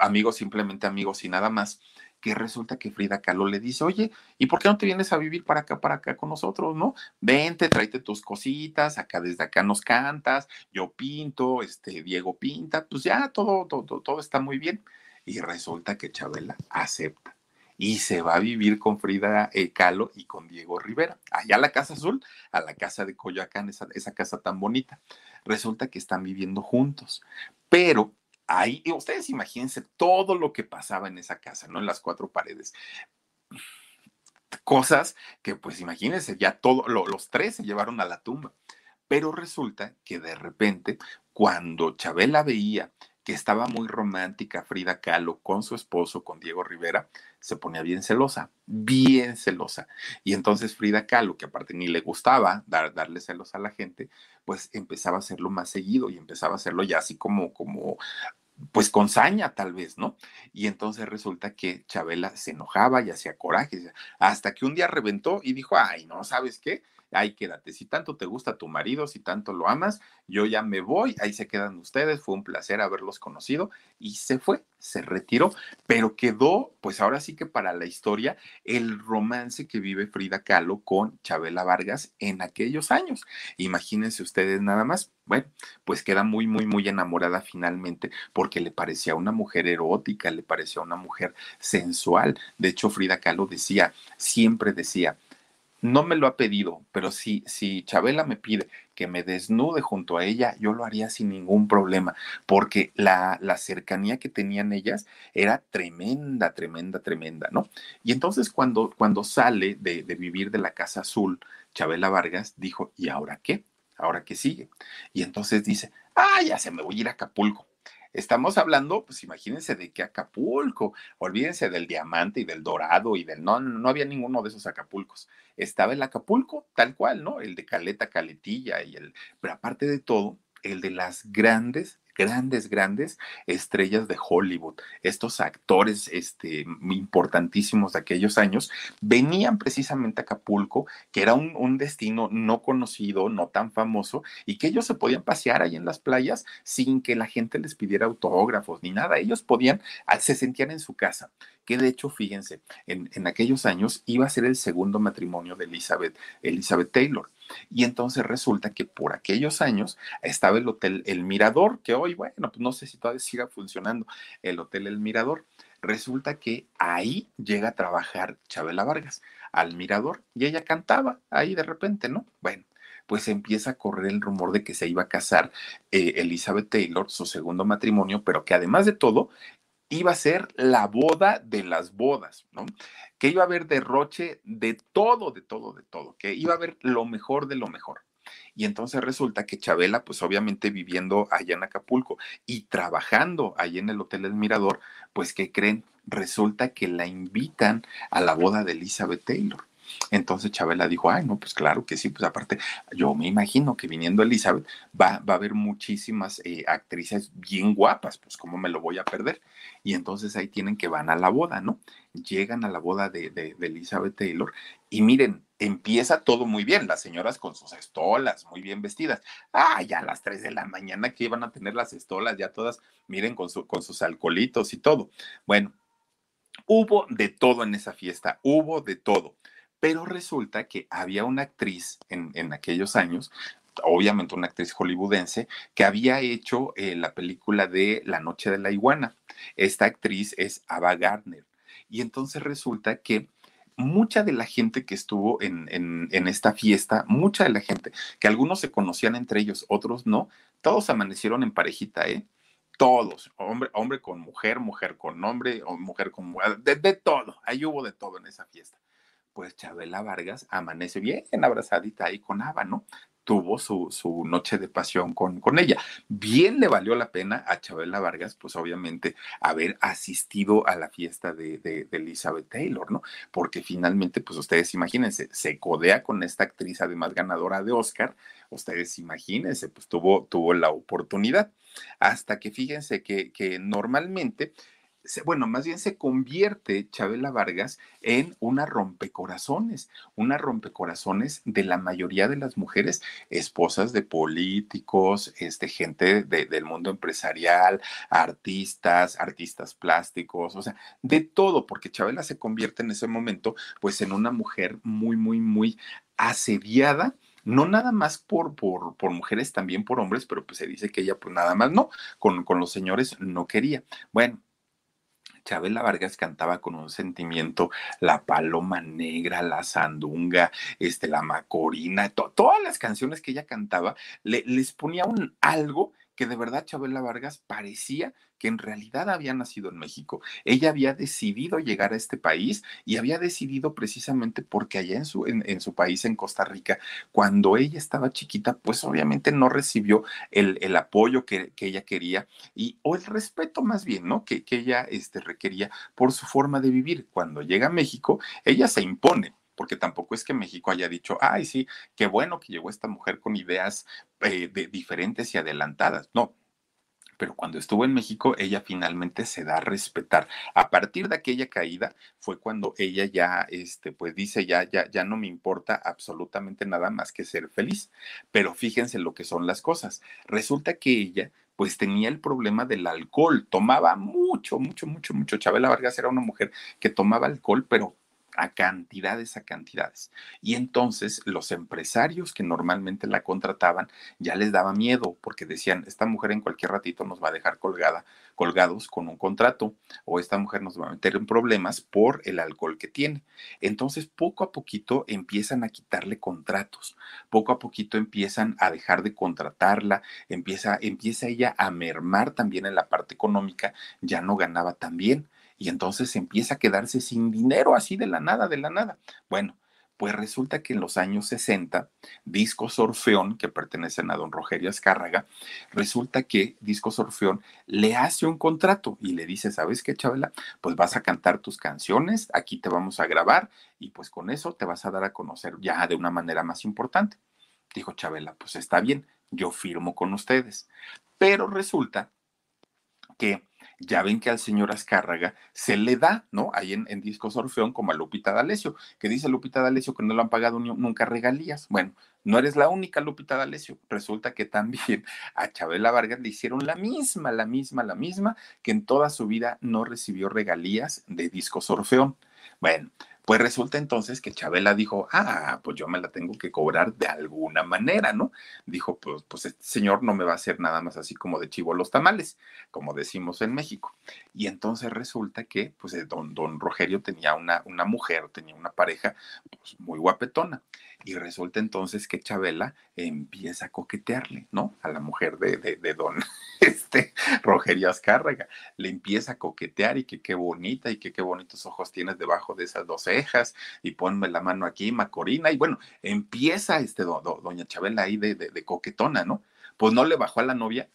amigos, simplemente amigos y nada más, que resulta que Frida Kahlo le dice, oye, ¿y por qué no te vienes a vivir para acá, para acá con nosotros, no? Vente, tráete tus cositas, acá desde acá nos cantas, yo pinto, este, Diego pinta, pues ya todo, todo, todo está muy bien. Y resulta que Chabela acepta y se va a vivir con Frida eh, Kahlo y con Diego Rivera, allá a la Casa Azul, a la casa de Coyoacán, esa, esa casa tan bonita. Resulta que están viviendo juntos, pero ahí, ustedes imagínense todo lo que pasaba en esa casa, ¿no? En las cuatro paredes. Cosas que, pues imagínense, ya todos los tres se llevaron a la tumba. Pero resulta que de repente, cuando Chabela veía que estaba muy romántica Frida Kahlo con su esposo, con Diego Rivera, se ponía bien celosa, bien celosa. Y entonces Frida Kahlo, que aparte ni le gustaba dar, darle celos a la gente, pues empezaba a hacerlo más seguido y empezaba a hacerlo ya así como, como, pues con saña tal vez, ¿no? Y entonces resulta que Chabela se enojaba y hacía coraje, hasta que un día reventó y dijo, ay, no, ¿sabes qué? Ahí quédate. Si tanto te gusta tu marido, si tanto lo amas, yo ya me voy, ahí se quedan ustedes, fue un placer haberlos conocido y se fue, se retiró, pero quedó, pues ahora sí que para la historia, el romance que vive Frida Kahlo con Chabela Vargas en aquellos años. Imagínense ustedes nada más. Bueno, pues queda muy, muy, muy enamorada finalmente porque le parecía una mujer erótica, le parecía una mujer sensual. De hecho, Frida Kahlo decía, siempre decía, no me lo ha pedido, pero si, si Chabela me pide que me desnude junto a ella, yo lo haría sin ningún problema, porque la, la cercanía que tenían ellas era tremenda, tremenda, tremenda, ¿no? Y entonces cuando, cuando sale de, de vivir de la Casa Azul, Chabela Vargas dijo, ¿y ahora qué? ¿Ahora qué sigue? Y entonces dice, ah, ya se me voy a ir a Acapulco. Estamos hablando, pues imagínense de qué Acapulco, olvídense del diamante y del dorado y del no, no había ninguno de esos Acapulcos. Estaba el Acapulco tal cual, ¿no? El de Caleta, Caletilla y el, pero aparte de todo, el de las grandes grandes, grandes estrellas de Hollywood. Estos actores este, importantísimos de aquellos años venían precisamente a Acapulco, que era un, destino no conocido, no tan famoso, y que ellos se podían pasear ahí en las playas sin que la gente les pidiera autógrafos ni nada. Ellos podían, ah, se sentían en su casa que de hecho, fíjense, en, en, aquellos años iba a ser el segundo matrimonio de Elizabeth, Elizabeth Taylor. Y entonces resulta que por aquellos años estaba el hotel El Mirador, que hoy, bueno, pues no sé si todavía siga funcionando el hotel El Mirador. Resulta que ahí llega a trabajar Chabela Vargas al Mirador y ella cantaba ahí de repente, ¿no? Bueno, pues empieza a correr el rumor de que se iba a casar eh, Elizabeth Taylor, su segundo matrimonio, pero que además de todo iba a ser la boda de las bodas, ¿no? Que iba a haber derroche de todo, de todo, de todo, que iba a haber lo mejor de lo mejor. Y entonces resulta que Chabela, pues obviamente viviendo allá en Acapulco y trabajando allá en el Hotel El Mirador, pues ¿qué creen? Resulta que la invitan a la boda de Elizabeth Taylor. Entonces Chabela dijo, ay, no, pues claro que sí, pues aparte, yo me imagino que viniendo Elizabeth va, va a haber muchísimas eh, actrices bien guapas, pues cómo me lo voy a perder. Y entonces ahí tienen que van a la boda, ¿no? Llegan a la boda de, de, Elizabeth Taylor y miren, empieza todo muy bien, las señoras con sus estolas, muy bien vestidas. Ah, ya a las 3 de la mañana que iban a tener las estolas, ya todas, miren, con, su, con sus alcoholitos y todo. Bueno, hubo de todo en esa fiesta, hubo de todo. Pero resulta que había una actriz en, en aquellos años, obviamente una actriz hollywoodense, que había hecho eh, la película de La Noche de la Iguana. Esta actriz es Ava Gardner. Y entonces resulta que mucha de la gente que estuvo en, en, esta fiesta, mucha de la gente, que algunos se conocían entre ellos, otros no, todos amanecieron en parejita, ¿eh? Todos, hombre, hombre con mujer, mujer con hombre, mujer con mujer, de, de todo, ahí hubo de todo en esa fiesta pues Chabela Vargas amanece bien abrazadita ahí con Ava, ¿no? Tuvo su, su noche de pasión con, con ella. Bien le valió la pena a Chabela Vargas, pues obviamente, haber asistido a la fiesta de, de, de Elizabeth Taylor, ¿no? Porque finalmente, pues ustedes imagínense, se codea con esta actriz, además ganadora de Oscar, ustedes imagínense, pues tuvo, tuvo la oportunidad. Hasta que fíjense que, que normalmente bueno, más bien se convierte Chabela Vargas en una rompecorazones, una rompecorazones de la mayoría de las mujeres, esposas de políticos, este, gente de, del mundo empresarial, artistas, artistas plásticos, o sea, de todo, porque Chabela se convierte en ese momento, pues, en una mujer muy, muy, muy asediada no nada más por, por, por, mujeres, también por hombres, pero pues se dice que ella pues nada más no, con, con los señores no quería. Bueno, Chabela Vargas cantaba con un sentimiento la paloma negra, la sandunga, este, la macorina, to todas las canciones que ella cantaba, le, les ponía un algo que de verdad Chabela Vargas parecía que en realidad había nacido en México. Ella había decidido llegar a este país y había decidido precisamente porque allá en su, en, en su país, en Costa Rica, cuando ella estaba chiquita, pues obviamente no recibió el, el apoyo que, que, ella quería y, o el respeto más bien, ¿no? Que, que ella este, requería por su forma de vivir. Cuando llega a México, ella se impone porque tampoco es que México haya dicho, ay, sí, qué bueno que llegó esta mujer con ideas eh, de, diferentes y adelantadas. No, pero cuando estuvo en México, ella finalmente se da a respetar. A partir de aquella caída fue cuando ella ya, este, pues dice, ya, ya, ya no me importa absolutamente nada más que ser feliz. Pero fíjense lo que son las cosas. Resulta que ella pues tenía el problema del alcohol, tomaba mucho, mucho, mucho, mucho. Chabela Vargas era una mujer que tomaba alcohol, pero a cantidades, a cantidades. Y entonces los empresarios que normalmente la contrataban ya les daba miedo porque decían, esta mujer en cualquier ratito nos va a dejar colgada, colgados con un contrato o esta mujer nos va a meter en problemas por el alcohol que tiene. Entonces, poco a poquito empiezan a quitarle contratos, poco a poquito empiezan a dejar de contratarla, empieza, empieza ella a mermar también en la parte económica, ya no ganaba tan bien y entonces empieza a quedarse sin dinero así de la nada, de la nada. Bueno, pues resulta que en los años 60, Discos Orfeón, que pertenecen a don Rogerio Azcárraga, resulta que Discos Orfeón le hace un contrato y le dice, ¿sabes qué, Chabela? Pues vas a cantar tus canciones, aquí te vamos a grabar y pues con eso te vas a dar a conocer ya de una manera más importante. Dijo Chabela, pues está bien, yo firmo con ustedes. Pero resulta que ya ven que al señor Azcárraga se le da, ¿no? Ahí en, Discos Orfeón, como a Lupita D'Alessio, que dice Lupita D'Alessio que no le han pagado nunca regalías. Bueno, no eres la única Lupita D'Alessio. Resulta que también <laughs> a Chabela Vargas le hicieron la misma, la misma, la misma, que en toda su vida no recibió regalías de Discos Orfeón. Bueno, pues resulta entonces que Chabela dijo, ah, pues yo me la tengo que cobrar de alguna manera, ¿no? Dijo, pues, pues este señor no me va a hacer nada más así como de chivo los tamales, como decimos en México. Y entonces resulta que, pues, eh, don, don Rogerio tenía una, una mujer, tenía una pareja, pues, muy guapetona. Y resulta entonces que Chabela empieza a coquetearle, ¿no? A la mujer de, de, don <laughs> este, Rogerio Azcárraga. Le empieza a coquetear y que qué bonita y que qué bonitos ojos tienes debajo de esas dos cejas y ponme la mano aquí, Macorina. Y bueno, empieza este doña Chabela ahí de, de coquetona, ¿no? Pues no le bajó a la novia,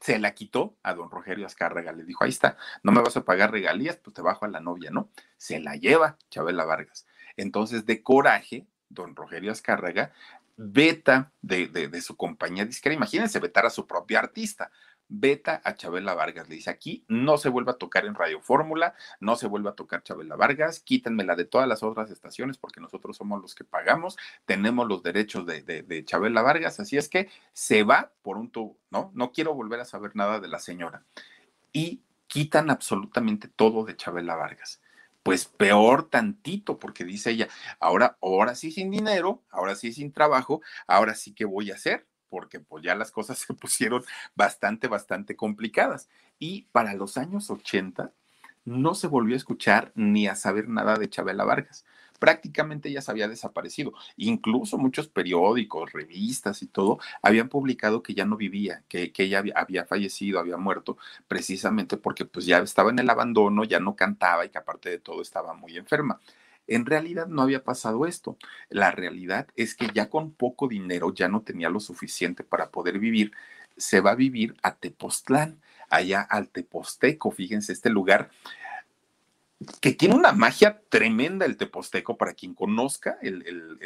se la quitó a don Rogerio Azcárraga, le dijo, ahí está, no me vas a pagar regalías, pues te bajo a la novia, ¿no? Se la lleva Chabela Vargas. Entonces, de coraje, don Rogerio Azcárraga, veta de, de, su compañía disquera, imagínense vetar a su propia artista, veta a Chabela Vargas, le dice aquí no se vuelva a tocar en Radio Fórmula, no se vuelva a tocar Chabela Vargas, quítenmela de todas las otras estaciones porque nosotros somos los que pagamos, tenemos los derechos de, de, de Chabela Vargas, así es que se va por un tubo, ¿no? No quiero volver a saber nada de la señora. Y quitan absolutamente todo de Chabela Vargas pues peor tantito, porque dice ella, ahora, ahora sí sin dinero, ahora sí sin trabajo, ahora sí que voy a hacer, porque pues ya las cosas <laughs> se pusieron bastante, bastante complicadas. Y para los años 80 no se volvió a escuchar ni a saber nada de Chabela Vargas prácticamente ya se había desaparecido. Incluso muchos periódicos, revistas y todo habían publicado que ya no vivía, que, ella había, fallecido, había muerto, precisamente porque pues ya estaba en el abandono, ya no cantaba y que aparte de todo estaba muy enferma. En realidad no había pasado esto. La realidad es que ya con poco dinero ya no tenía lo suficiente para poder vivir. Se va a vivir a Tepoztlán, allá al Teposteco, fíjense, este lugar que tiene una magia tremenda el Teposteco, para quien conozca el,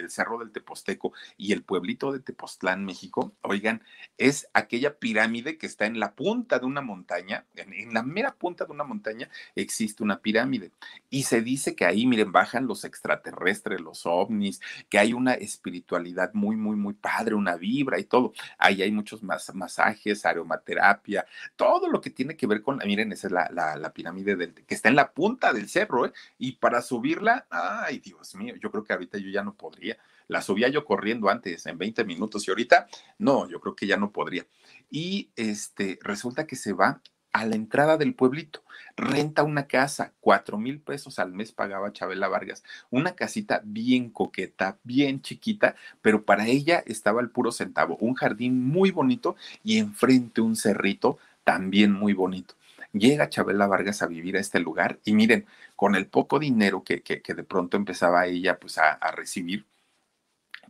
cerro del Teposteco y el pueblito de Tepoztlán, México, oigan, es aquella pirámide que está en la punta de una montaña, en, la mera punta de una montaña existe una pirámide. Y se dice que ahí, miren, bajan los extraterrestres, los ovnis, que hay una espiritualidad muy, muy, muy padre, una vibra y todo. Ahí hay muchos masajes, aromaterapia, todo lo que tiene que ver con, miren, esa es la, la pirámide del, que está en la punta del cerro, ¿eh? Y para subirla, ay, Dios mío, yo creo que ahorita yo ya no podría. La subía yo corriendo antes, en 20 minutos, y ahorita, no, yo creo que ya no podría. Y este, resulta que se va a la entrada del pueblito, renta una casa, cuatro mil pesos al mes pagaba Chabela Vargas, una casita bien coqueta, bien chiquita, pero para ella estaba el puro centavo, un jardín muy bonito y enfrente un cerrito también muy bonito llega Chabela Vargas a vivir a este lugar y miren, con el poco dinero que, que, de pronto empezaba ella pues a, recibir,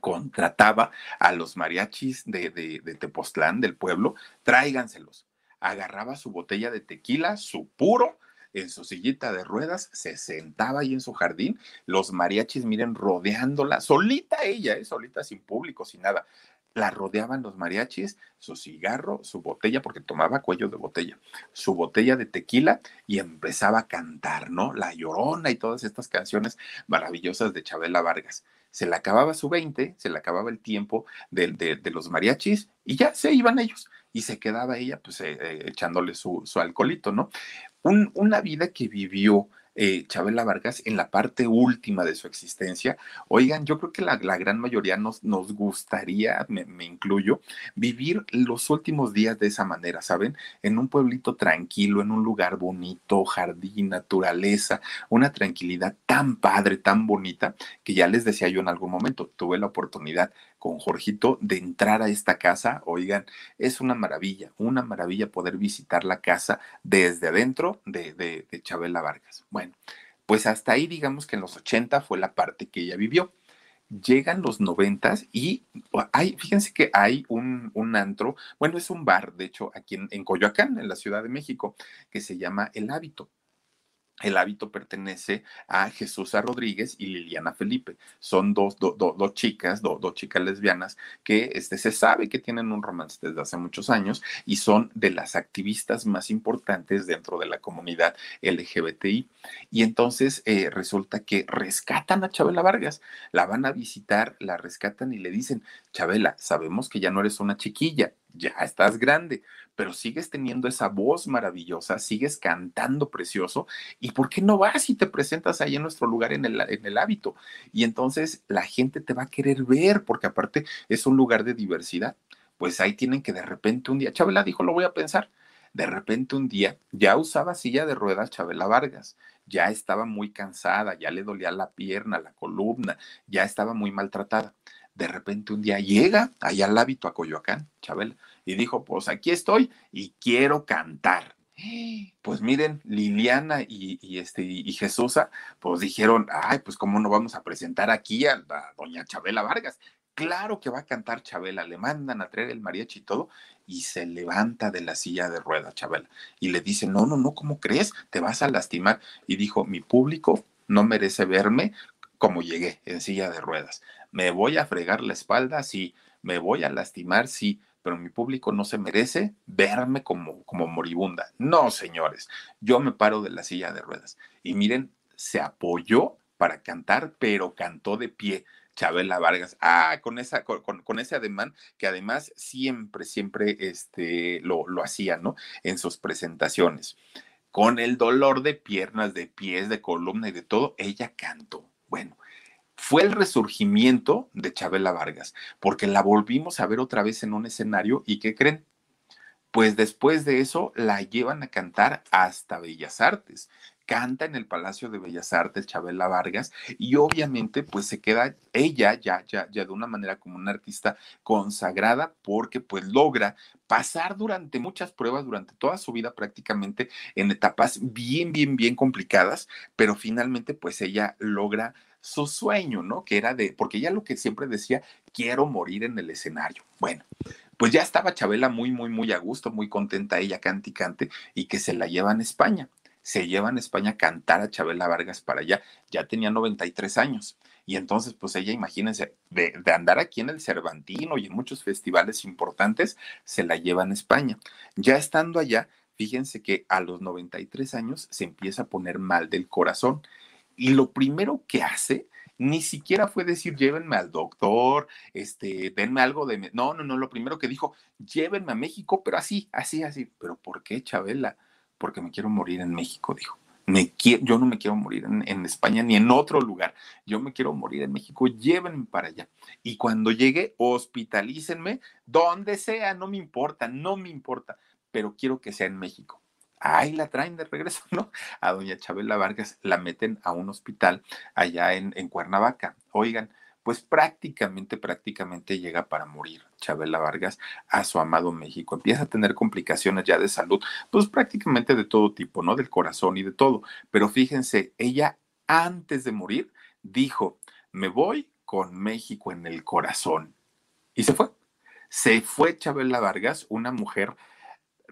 contrataba a los mariachis de, de, Tepoztlán, del pueblo, tráiganselos. Agarraba su botella de tequila, su puro, en su sillita de ruedas, se sentaba ahí en su jardín, los mariachis, miren, rodeándola, solita ella, ¿eh? solita, sin público, sin nada, la rodeaban los mariachis, su cigarro, su botella, porque tomaba cuello de botella, su botella de tequila y empezaba a cantar, ¿no? La Llorona y todas estas canciones maravillosas de Chabela Vargas. Se le acababa su 20, se le acababa el tiempo de, de, los mariachis y ya se iban ellos. Y se quedaba ella, pues, eh, eh, echándole su, su alcoholito, ¿no? una vida que vivió eh, Chabela Vargas en la parte última de su existencia. Oigan, yo creo que la, gran mayoría nos, nos gustaría, me, me, incluyo, vivir los últimos días de esa manera, ¿saben? En un pueblito tranquilo, en un lugar bonito, jardín, naturaleza, una tranquilidad tan padre, tan bonita, que ya les decía yo en algún momento, tuve la oportunidad con Jorgito de entrar a esta casa. Oigan, es una maravilla, una maravilla poder visitar la casa desde adentro de, de, Chabela Vargas. Bueno, pues hasta ahí digamos que en los 80 fue la parte que ella vivió. Llegan los noventas y hay, fíjense que hay un, un, antro, bueno, es un bar, de hecho, aquí en, en Coyoacán, en la Ciudad de México, que se llama El Hábito el hábito pertenece a Jesús Rodríguez y Liliana Felipe. Son dos, dos chicas, dos chicas lesbianas que este, se sabe que tienen un romance desde hace muchos años y son de las activistas más importantes dentro de la comunidad LGBTI. Y entonces eh, resulta que rescatan a Chabela Vargas, la van a visitar, la rescatan y le dicen, Chabela, sabemos que ya no eres una chiquilla, ya estás grande, pero sigues teniendo esa voz maravillosa, sigues cantando precioso, ¿y por qué no vas y te presentas ahí en nuestro lugar en el, en el hábito? Y entonces la gente te va a querer ver, porque aparte es un lugar de diversidad. Pues ahí tienen que de repente un día, Chabela dijo, lo voy a pensar. De repente un día ya usaba silla de ruedas Chabela Vargas, ya estaba muy cansada, ya le dolía la pierna, la columna, ya estaba muy maltratada de repente un día llega allá al hábito a Coyoacán, Chabela, y dijo, pues aquí estoy y quiero cantar. Pues miren, Liliana y, este, y Jesusa, pues dijeron, ay, pues cómo no vamos a presentar aquí a, doña Chabela Vargas. Claro que va a cantar Chabela, le mandan a traer el mariachi y todo, y se levanta de la silla de ruedas, Chabela, y le dice, no, no, no, ¿cómo crees? Te vas a lastimar. Y dijo, mi público no merece verme como llegué en silla de ruedas. Me voy a fregar la espalda, sí, me voy a lastimar, sí, pero mi público no se merece verme como, como moribunda. No, señores, yo me paro de la silla de ruedas. Y miren, se apoyó para cantar, pero cantó de pie. Chabela Vargas, ah, con, esa, con, ese ademán que además siempre, siempre este, lo, lo hacía, ¿no? En sus presentaciones. Con el dolor de piernas, de pies, de columna y de todo, ella cantó. Bueno, fue el resurgimiento de Chabela Vargas, porque la volvimos a ver otra vez en un escenario y ¿qué creen? Pues después de eso la llevan a cantar hasta Bellas Artes. Canta en el Palacio de Bellas Artes Chabela Vargas y obviamente pues se queda ella ya, ya, ya de una manera como una artista consagrada porque pues logra pasar durante muchas pruebas, durante toda su vida prácticamente en etapas bien, bien, bien complicadas, pero finalmente pues ella logra su sueño, ¿no? Que era de, porque ella lo que siempre decía, quiero morir en el escenario. Bueno, pues ya estaba Chabela muy, muy, muy a gusto, muy contenta ella cante y cante, y que se la llevan a España. Se llevan a España a cantar a Chabela Vargas para allá. Ya tenía 93 años. Y entonces, pues ella, imagínense, de, de, andar aquí en el Cervantino y en muchos festivales importantes, se la llevan a España. Ya estando allá, fíjense que a los 93 años se empieza a poner mal del corazón y lo primero que hace ni siquiera fue decir llévenme al doctor, este, denme algo de... No, no, no, lo primero que dijo, llévenme a México, pero así, así, así. ¿Pero por qué, Chabela? Porque me quiero morir en México, dijo. Me quiero, yo no me quiero morir en, en, España ni en otro lugar. Yo me quiero morir en México. Llévenme para allá. Y cuando llegue, hospitalícenme donde sea. No me importa, no me importa. Pero quiero que sea en México ahí la traen de regreso, <laughs> ¿no? A doña Chabela Vargas la meten a un hospital allá en, en Cuernavaca. Oigan, pues prácticamente, prácticamente llega para morir Chabela Vargas a su amado México. Empieza a tener complicaciones ya de salud, pues prácticamente de todo tipo, ¿no? Del corazón y de todo. Pero fíjense, ella antes de morir dijo, me voy con México en el corazón. Y se fue. Se fue Chabela Vargas, una mujer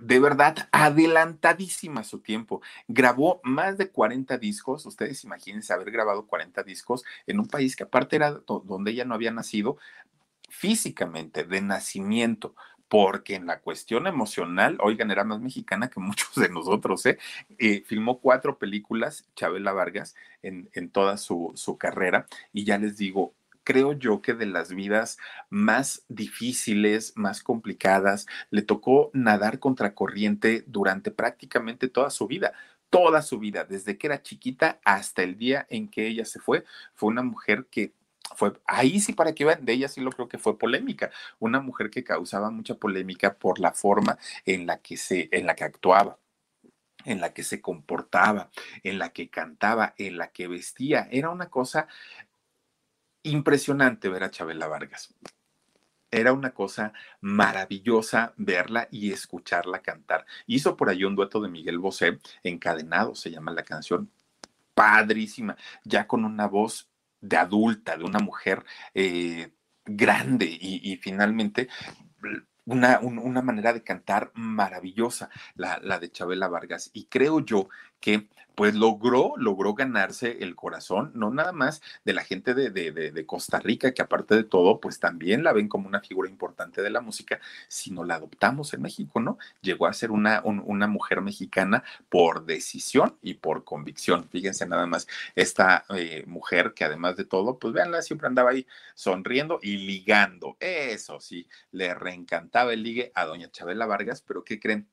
de verdad adelantadísima su tiempo. Grabó más de 40 discos. Ustedes imagínense haber grabado 40 discos en un país que aparte era donde ella no había nacido físicamente, de nacimiento, porque en la cuestión emocional, oigan, era más mexicana que <laughs> muchos de nosotros, ¿eh? eh filmó cuatro películas, Chabela Vargas, en, en toda su carrera, y ya les digo, creo yo que de las vidas más difíciles, más complicadas, le tocó nadar contra corriente durante prácticamente toda su vida. toda su vida, desde que era chiquita hasta el día en que ella se fue, fue una mujer que fue, ahí sí para que vean, de ella sí lo creo que fue polémica, una mujer que causaba mucha polémica por la forma en la que se, en la que actuaba en la que se comportaba, en la que cantaba, en la que vestía. Era una cosa impresionante ver a Chabela Vargas. Era una cosa maravillosa verla y escucharla cantar. Hizo por ahí un dueto de Miguel Bosé, Encadenado se llama la canción, padrísima, ya con una voz de adulta, de una mujer eh, grande y, finalmente una, una, manera de cantar maravillosa, la, la, de Chabela Vargas. Y creo yo que pues logró, logró ganarse el corazón, no nada más de la gente de, de, de, Costa Rica, que aparte de todo, pues también la ven como una figura importante de la música, sino la adoptamos en México, ¿no? Llegó a ser una, una mujer mexicana por decisión y por convicción. Fíjense nada más, esta eh, mujer que además de todo, pues véanla, siempre andaba ahí sonriendo y ligando. Eso sí, le reencantaba el ligue a doña Chabela Vargas, pero ¿qué creen?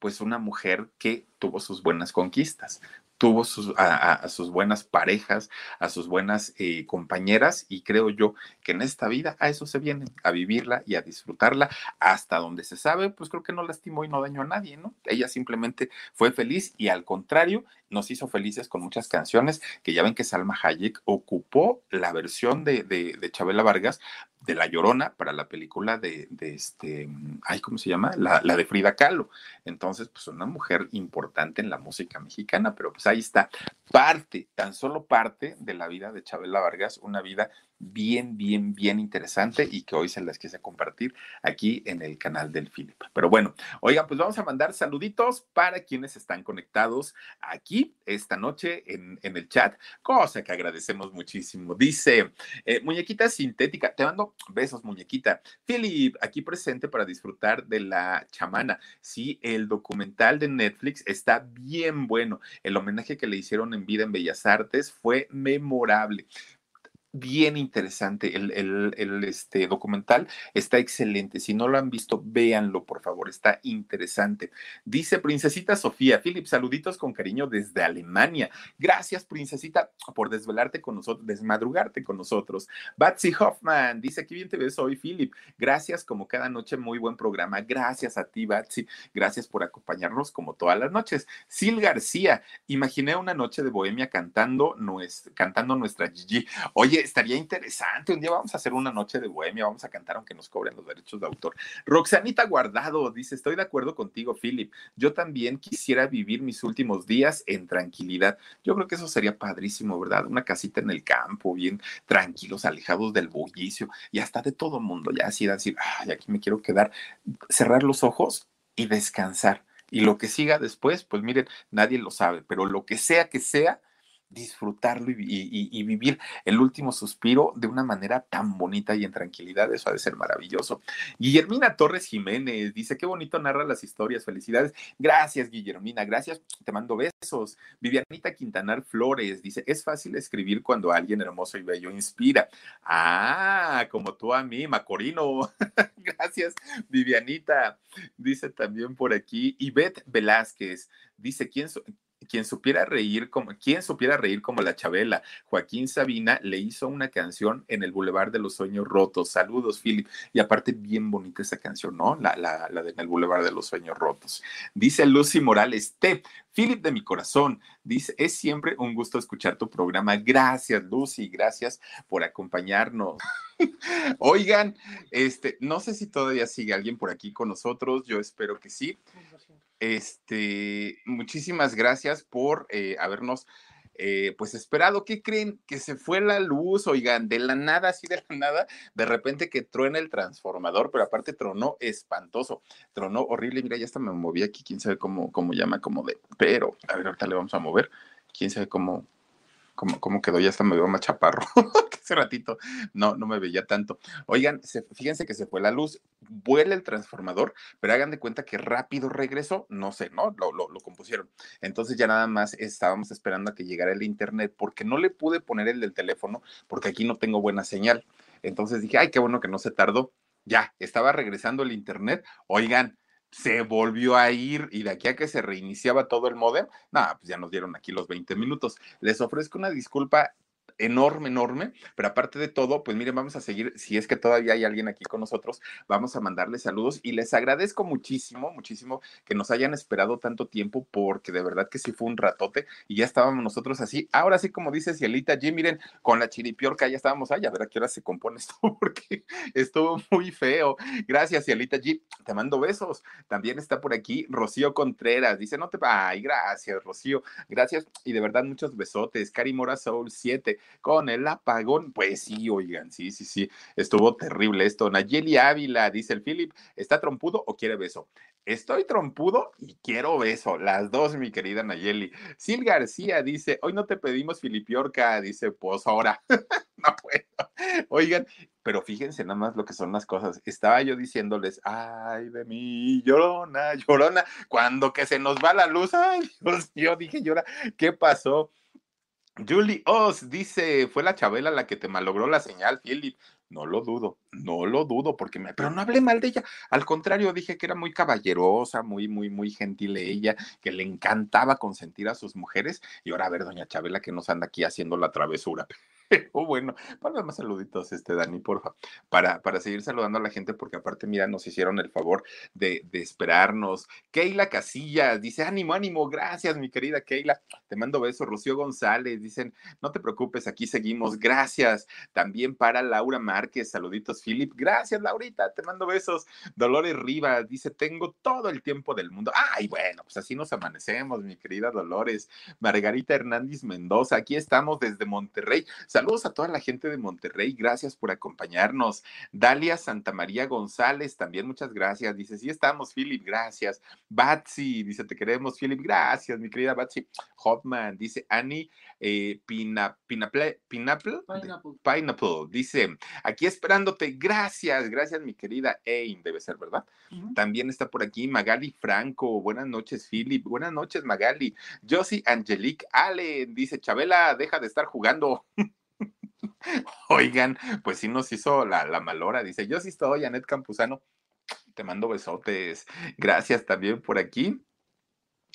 Pues una mujer que tuvo sus buenas conquistas, tuvo sus, a, sus buenas parejas, a sus buenas eh, compañeras y creo yo que en esta vida a eso se viene, a vivirla y a disfrutarla hasta donde se sabe, pues creo que no lastimó y no dañó a nadie, ¿no? Ella simplemente fue feliz y al contrario nos hizo felices con muchas canciones que ya ven que Salma Hayek ocupó la versión de, de, de Chabela Vargas de La Llorona para la película de, de este, ay, ¿cómo se llama? La, la, de Frida Kahlo. Entonces, pues una mujer importante en la música mexicana, pero pues ahí está parte, tan solo parte de la vida de Chabela Vargas, una vida bien, bien, bien interesante y que hoy se las quise compartir aquí en el canal del Philip. Pero bueno, oigan, pues vamos a mandar saluditos para quienes están conectados aquí esta noche en, en el chat, cosa que agradecemos muchísimo. Dice, eh, muñequita sintética, te mando besos, muñequita. Philip, aquí presente para disfrutar de la chamana. Sí, el documental de Netflix está bien bueno. El homenaje que le hicieron en vida en Bellas Artes fue memorable bien interesante. El, el, este, documental está excelente. Si no lo han visto, véanlo, por favor. Está interesante. Dice Princesita Sofía, Philip, saluditos con cariño desde Alemania. Gracias, Princesita, por desvelarte con nosotros, desmadrugarte con nosotros. Batsy Hoffman dice, qué bien te ves hoy, Philip. Gracias, como cada noche, muy buen programa. Gracias a ti, Batsy. Gracias por acompañarnos como todas las noches. Sil García, imaginé una noche de bohemia cantando, cantando nuestra Gigi. Oye, estaría interesante. Un día vamos a hacer una noche de bohemia, vamos a cantar aunque nos cobren los derechos de autor. Roxanita Guardado dice: Estoy de acuerdo contigo, Philip. Yo también quisiera vivir mis últimos días en tranquilidad. Yo creo que eso sería padrísimo, ¿verdad? Una casita en el campo, bien tranquilos, alejados del bullicio y hasta de todo mundo. Ya así decir, ay, aquí me quiero quedar, cerrar los ojos y descansar. Y lo que siga después, pues miren, nadie lo sabe, pero lo que sea que sea, disfrutarlo y, vivir el último suspiro de una manera tan bonita y en tranquilidad. Eso ha de ser maravilloso. Guillermina Torres Jiménez dice, qué bonito narra las historias. Felicidades. Gracias, Guillermina. Gracias. Te mando besos. Vivianita Quintanar Flores dice, es fácil escribir cuando alguien hermoso y bello inspira. Ah, como tú a mí, Macorino. <laughs> Gracias, Vivianita. Dice también por aquí, Ivette Velázquez. Dice, ¿quién, quien supiera reír como, supiera reír como la Chabela, Joaquín Sabina le hizo una canción en el Boulevard de los Sueños Rotos. Saludos, Philip. Y aparte, bien bonita esa canción, ¿no? La, la, la de en el Boulevard de los Sueños Rotos. Dice Lucy Morales, te, Philip de mi corazón, dice, es siempre un gusto escuchar tu programa. Gracias, Lucy, gracias por acompañarnos. <laughs> Oigan, este, no sé si todavía sigue alguien por aquí con nosotros, yo espero que sí. Este, muchísimas gracias por eh, habernos eh, pues esperado. ¿Qué creen? Que se fue la luz, oigan, de la nada, así de la nada, de repente que truena el transformador, pero aparte tronó espantoso, tronó horrible. Mira, ya hasta me moví aquí, quién sabe cómo, cómo llama, como de, pero, a ver, ahorita le vamos a mover, quién sabe cómo, cómo, quedó, ya hasta me veo más chaparro. <laughs> Hace ratito no, no me veía tanto. Oigan, fíjense que se fue la luz, vuela el transformador, pero hagan de cuenta que rápido regresó, no sé, ¿no? Lo, lo, lo, compusieron. Entonces ya nada más estábamos esperando a que llegara el internet porque no le pude poner el del teléfono porque aquí no tengo buena señal. Entonces dije, ay, qué bueno que no se tardó. Ya, estaba regresando el internet. Oigan, se volvió a ir y de aquí a que se reiniciaba todo el modem, nada, pues ya nos dieron aquí los 20 minutos. Les ofrezco una disculpa enorme, enorme, pero aparte de todo, pues miren, vamos a seguir, si es que todavía hay alguien aquí con nosotros, vamos a mandarles saludos y les agradezco muchísimo, muchísimo que nos hayan esperado tanto tiempo porque de verdad que sí fue un ratote y ya estábamos nosotros así. Ahora sí, como dice Cielita G, miren, con la chiripiorca ya estábamos ahí, a ver a qué hora se compone esto <laughs> porque estuvo muy feo. Gracias, Cielita G, te mando besos. También está por aquí Rocío Contreras, dice, no te... Ay, gracias, Rocío, gracias y de verdad muchos besotes. Cari Mora Soul 7, con el apagón. Pues sí, oigan, sí, sí, sí, estuvo terrible esto. Nayeli Ávila, dice el Philip, ¿está trompudo o quiere beso? Estoy trompudo y quiero beso. Las dos, mi querida Nayeli. Sil García dice, hoy no te pedimos Filipiorca, dice, pues ahora. <laughs> no puedo. Oigan, pero fíjense nada más lo que son las cosas. Estaba yo diciéndoles, ay de mí, llorona, llorona, cuando que se nos va la luz, <laughs> ay Dios, yo dije, llora, ¿qué pasó? Julie Oz dice, fue la Chabela la que te malogró la señal, Philip. No lo dudo, no lo dudo, porque me, pero no hablé mal de ella. Al contrario, dije que era muy caballerosa, muy, muy, muy gentil ella, que le encantaba consentir a sus mujeres. Y ahora a ver, doña Chabela, que nos anda aquí haciendo la travesura. <laughs> Oh, bueno, ponle más saluditos, este Dani, porfa, para, para seguir saludando a la gente, porque aparte, mira, nos hicieron el favor de, de esperarnos. Keila Casillas dice: ánimo, ánimo, gracias, mi querida Keila. Te mando besos. Rocío González dicen: no te preocupes, aquí seguimos. Gracias. También para Laura Márquez, saluditos, Philip. Gracias, Laurita, te mando besos. Dolores Rivas dice: tengo todo el tiempo del mundo. Ay, bueno, pues así nos amanecemos, mi querida Dolores. Margarita Hernández Mendoza, aquí estamos desde Monterrey. Saludos a toda la gente de Monterrey, gracias por acompañarnos. Dalia Santa María González, también muchas gracias. Dice, sí estamos, Philip, gracias. Batsy, dice, te queremos, Philip, gracias, mi querida Batsy. Hotman, dice Annie eh, Pina, Pineapple, Pineapple, Pineapple. dice, aquí esperándote, gracias, gracias, mi querida Ain, debe ser, ¿verdad? También está por aquí Magali Franco, buenas noches, Philip, buenas noches, Magali. Josie Angelique Allen, dice, Chabela, deja de estar jugando. <laughs> Oigan, pues sí nos hizo la, la malora. Dice, yo sí estoy, Anet Campuzano. Te mando besotes. Gracias también por aquí.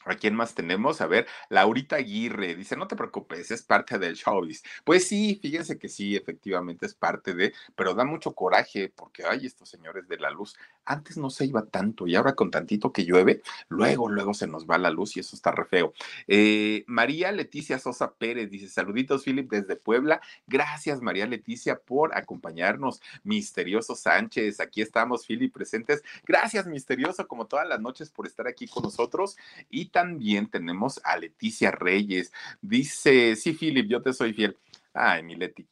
¿A quién más tenemos? A ver, Laurita Aguirre dice, no te preocupes, es parte del showbiz. Pues sí, fíjense que sí, efectivamente es parte de, pero da mucho coraje porque, ay, estos señores de la luz, antes no se iba tanto y ahora con tantito que llueve, luego, luego se nos va la luz y eso está re feo. Eh, María Leticia Sosa Pérez dice, saluditos, Philip, desde Puebla. Gracias, María Leticia, por acompañarnos. Misterioso Sánchez, aquí estamos, Philip, presentes. Gracias, Misterioso, como todas las noches, por estar aquí con nosotros. Y también tenemos a Leticia Reyes. Dice, sí, Philip, yo te soy fiel. Ay, mi Leti,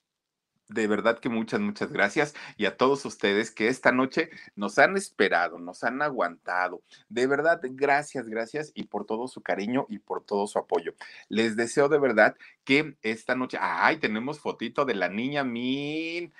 de verdad que muchas, muchas gracias y a todos ustedes que esta noche nos han esperado, nos han aguantado. De verdad, gracias, gracias y por todo su cariño y por todo su apoyo. Les deseo de verdad que esta noche, ay, tenemos fotito de la niña Min.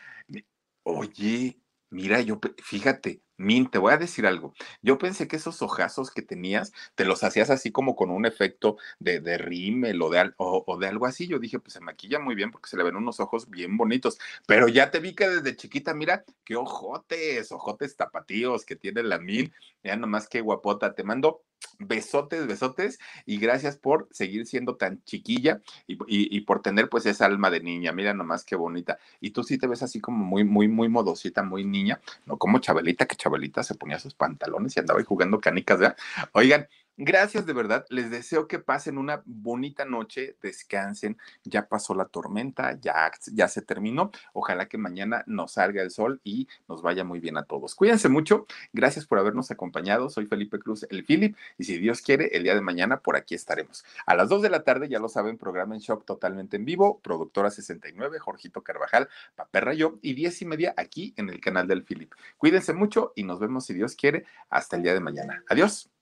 Oye, mira, yo, fíjate, Min, te voy a decir algo. Yo pensé que esos ojazos que tenías te los hacías así como con un efecto de, rímel o de, o, de algo así. Yo dije, pues se maquilla muy bien porque se le ven unos ojos bien bonitos. Pero ya te vi que desde chiquita, mira, qué ojotes, ojotes tapatíos que tiene la Min. Ya nomás qué guapota. Te mando besotes, besotes y gracias por seguir siendo tan chiquilla y, y, por tener pues esa alma de niña. Mira nomás qué bonita. Y tú sí te ves así como muy, muy, muy modosita, muy niña, no como Chabelita, que Chabelita se ponía sus pantalones y andaba ahí jugando canicas, ¿verdad? Oigan, Gracias de verdad. Les deseo que pasen una bonita noche, descansen. Ya pasó la tormenta, ya, ya se terminó. Ojalá que mañana nos salga el sol y nos vaya muy bien a todos. Cuídense mucho. Gracias por habernos acompañado. Soy Felipe Cruz, el Philip. Y si Dios quiere, el día de mañana por aquí estaremos. A las 2 de la tarde, ya lo saben, programa en shock totalmente en vivo. Productora 69, Jorgito Carvajal, Paperra yo. Y 10 y media aquí en el canal del Philip. Cuídense mucho y nos vemos si Dios quiere hasta el día de mañana. Adiós.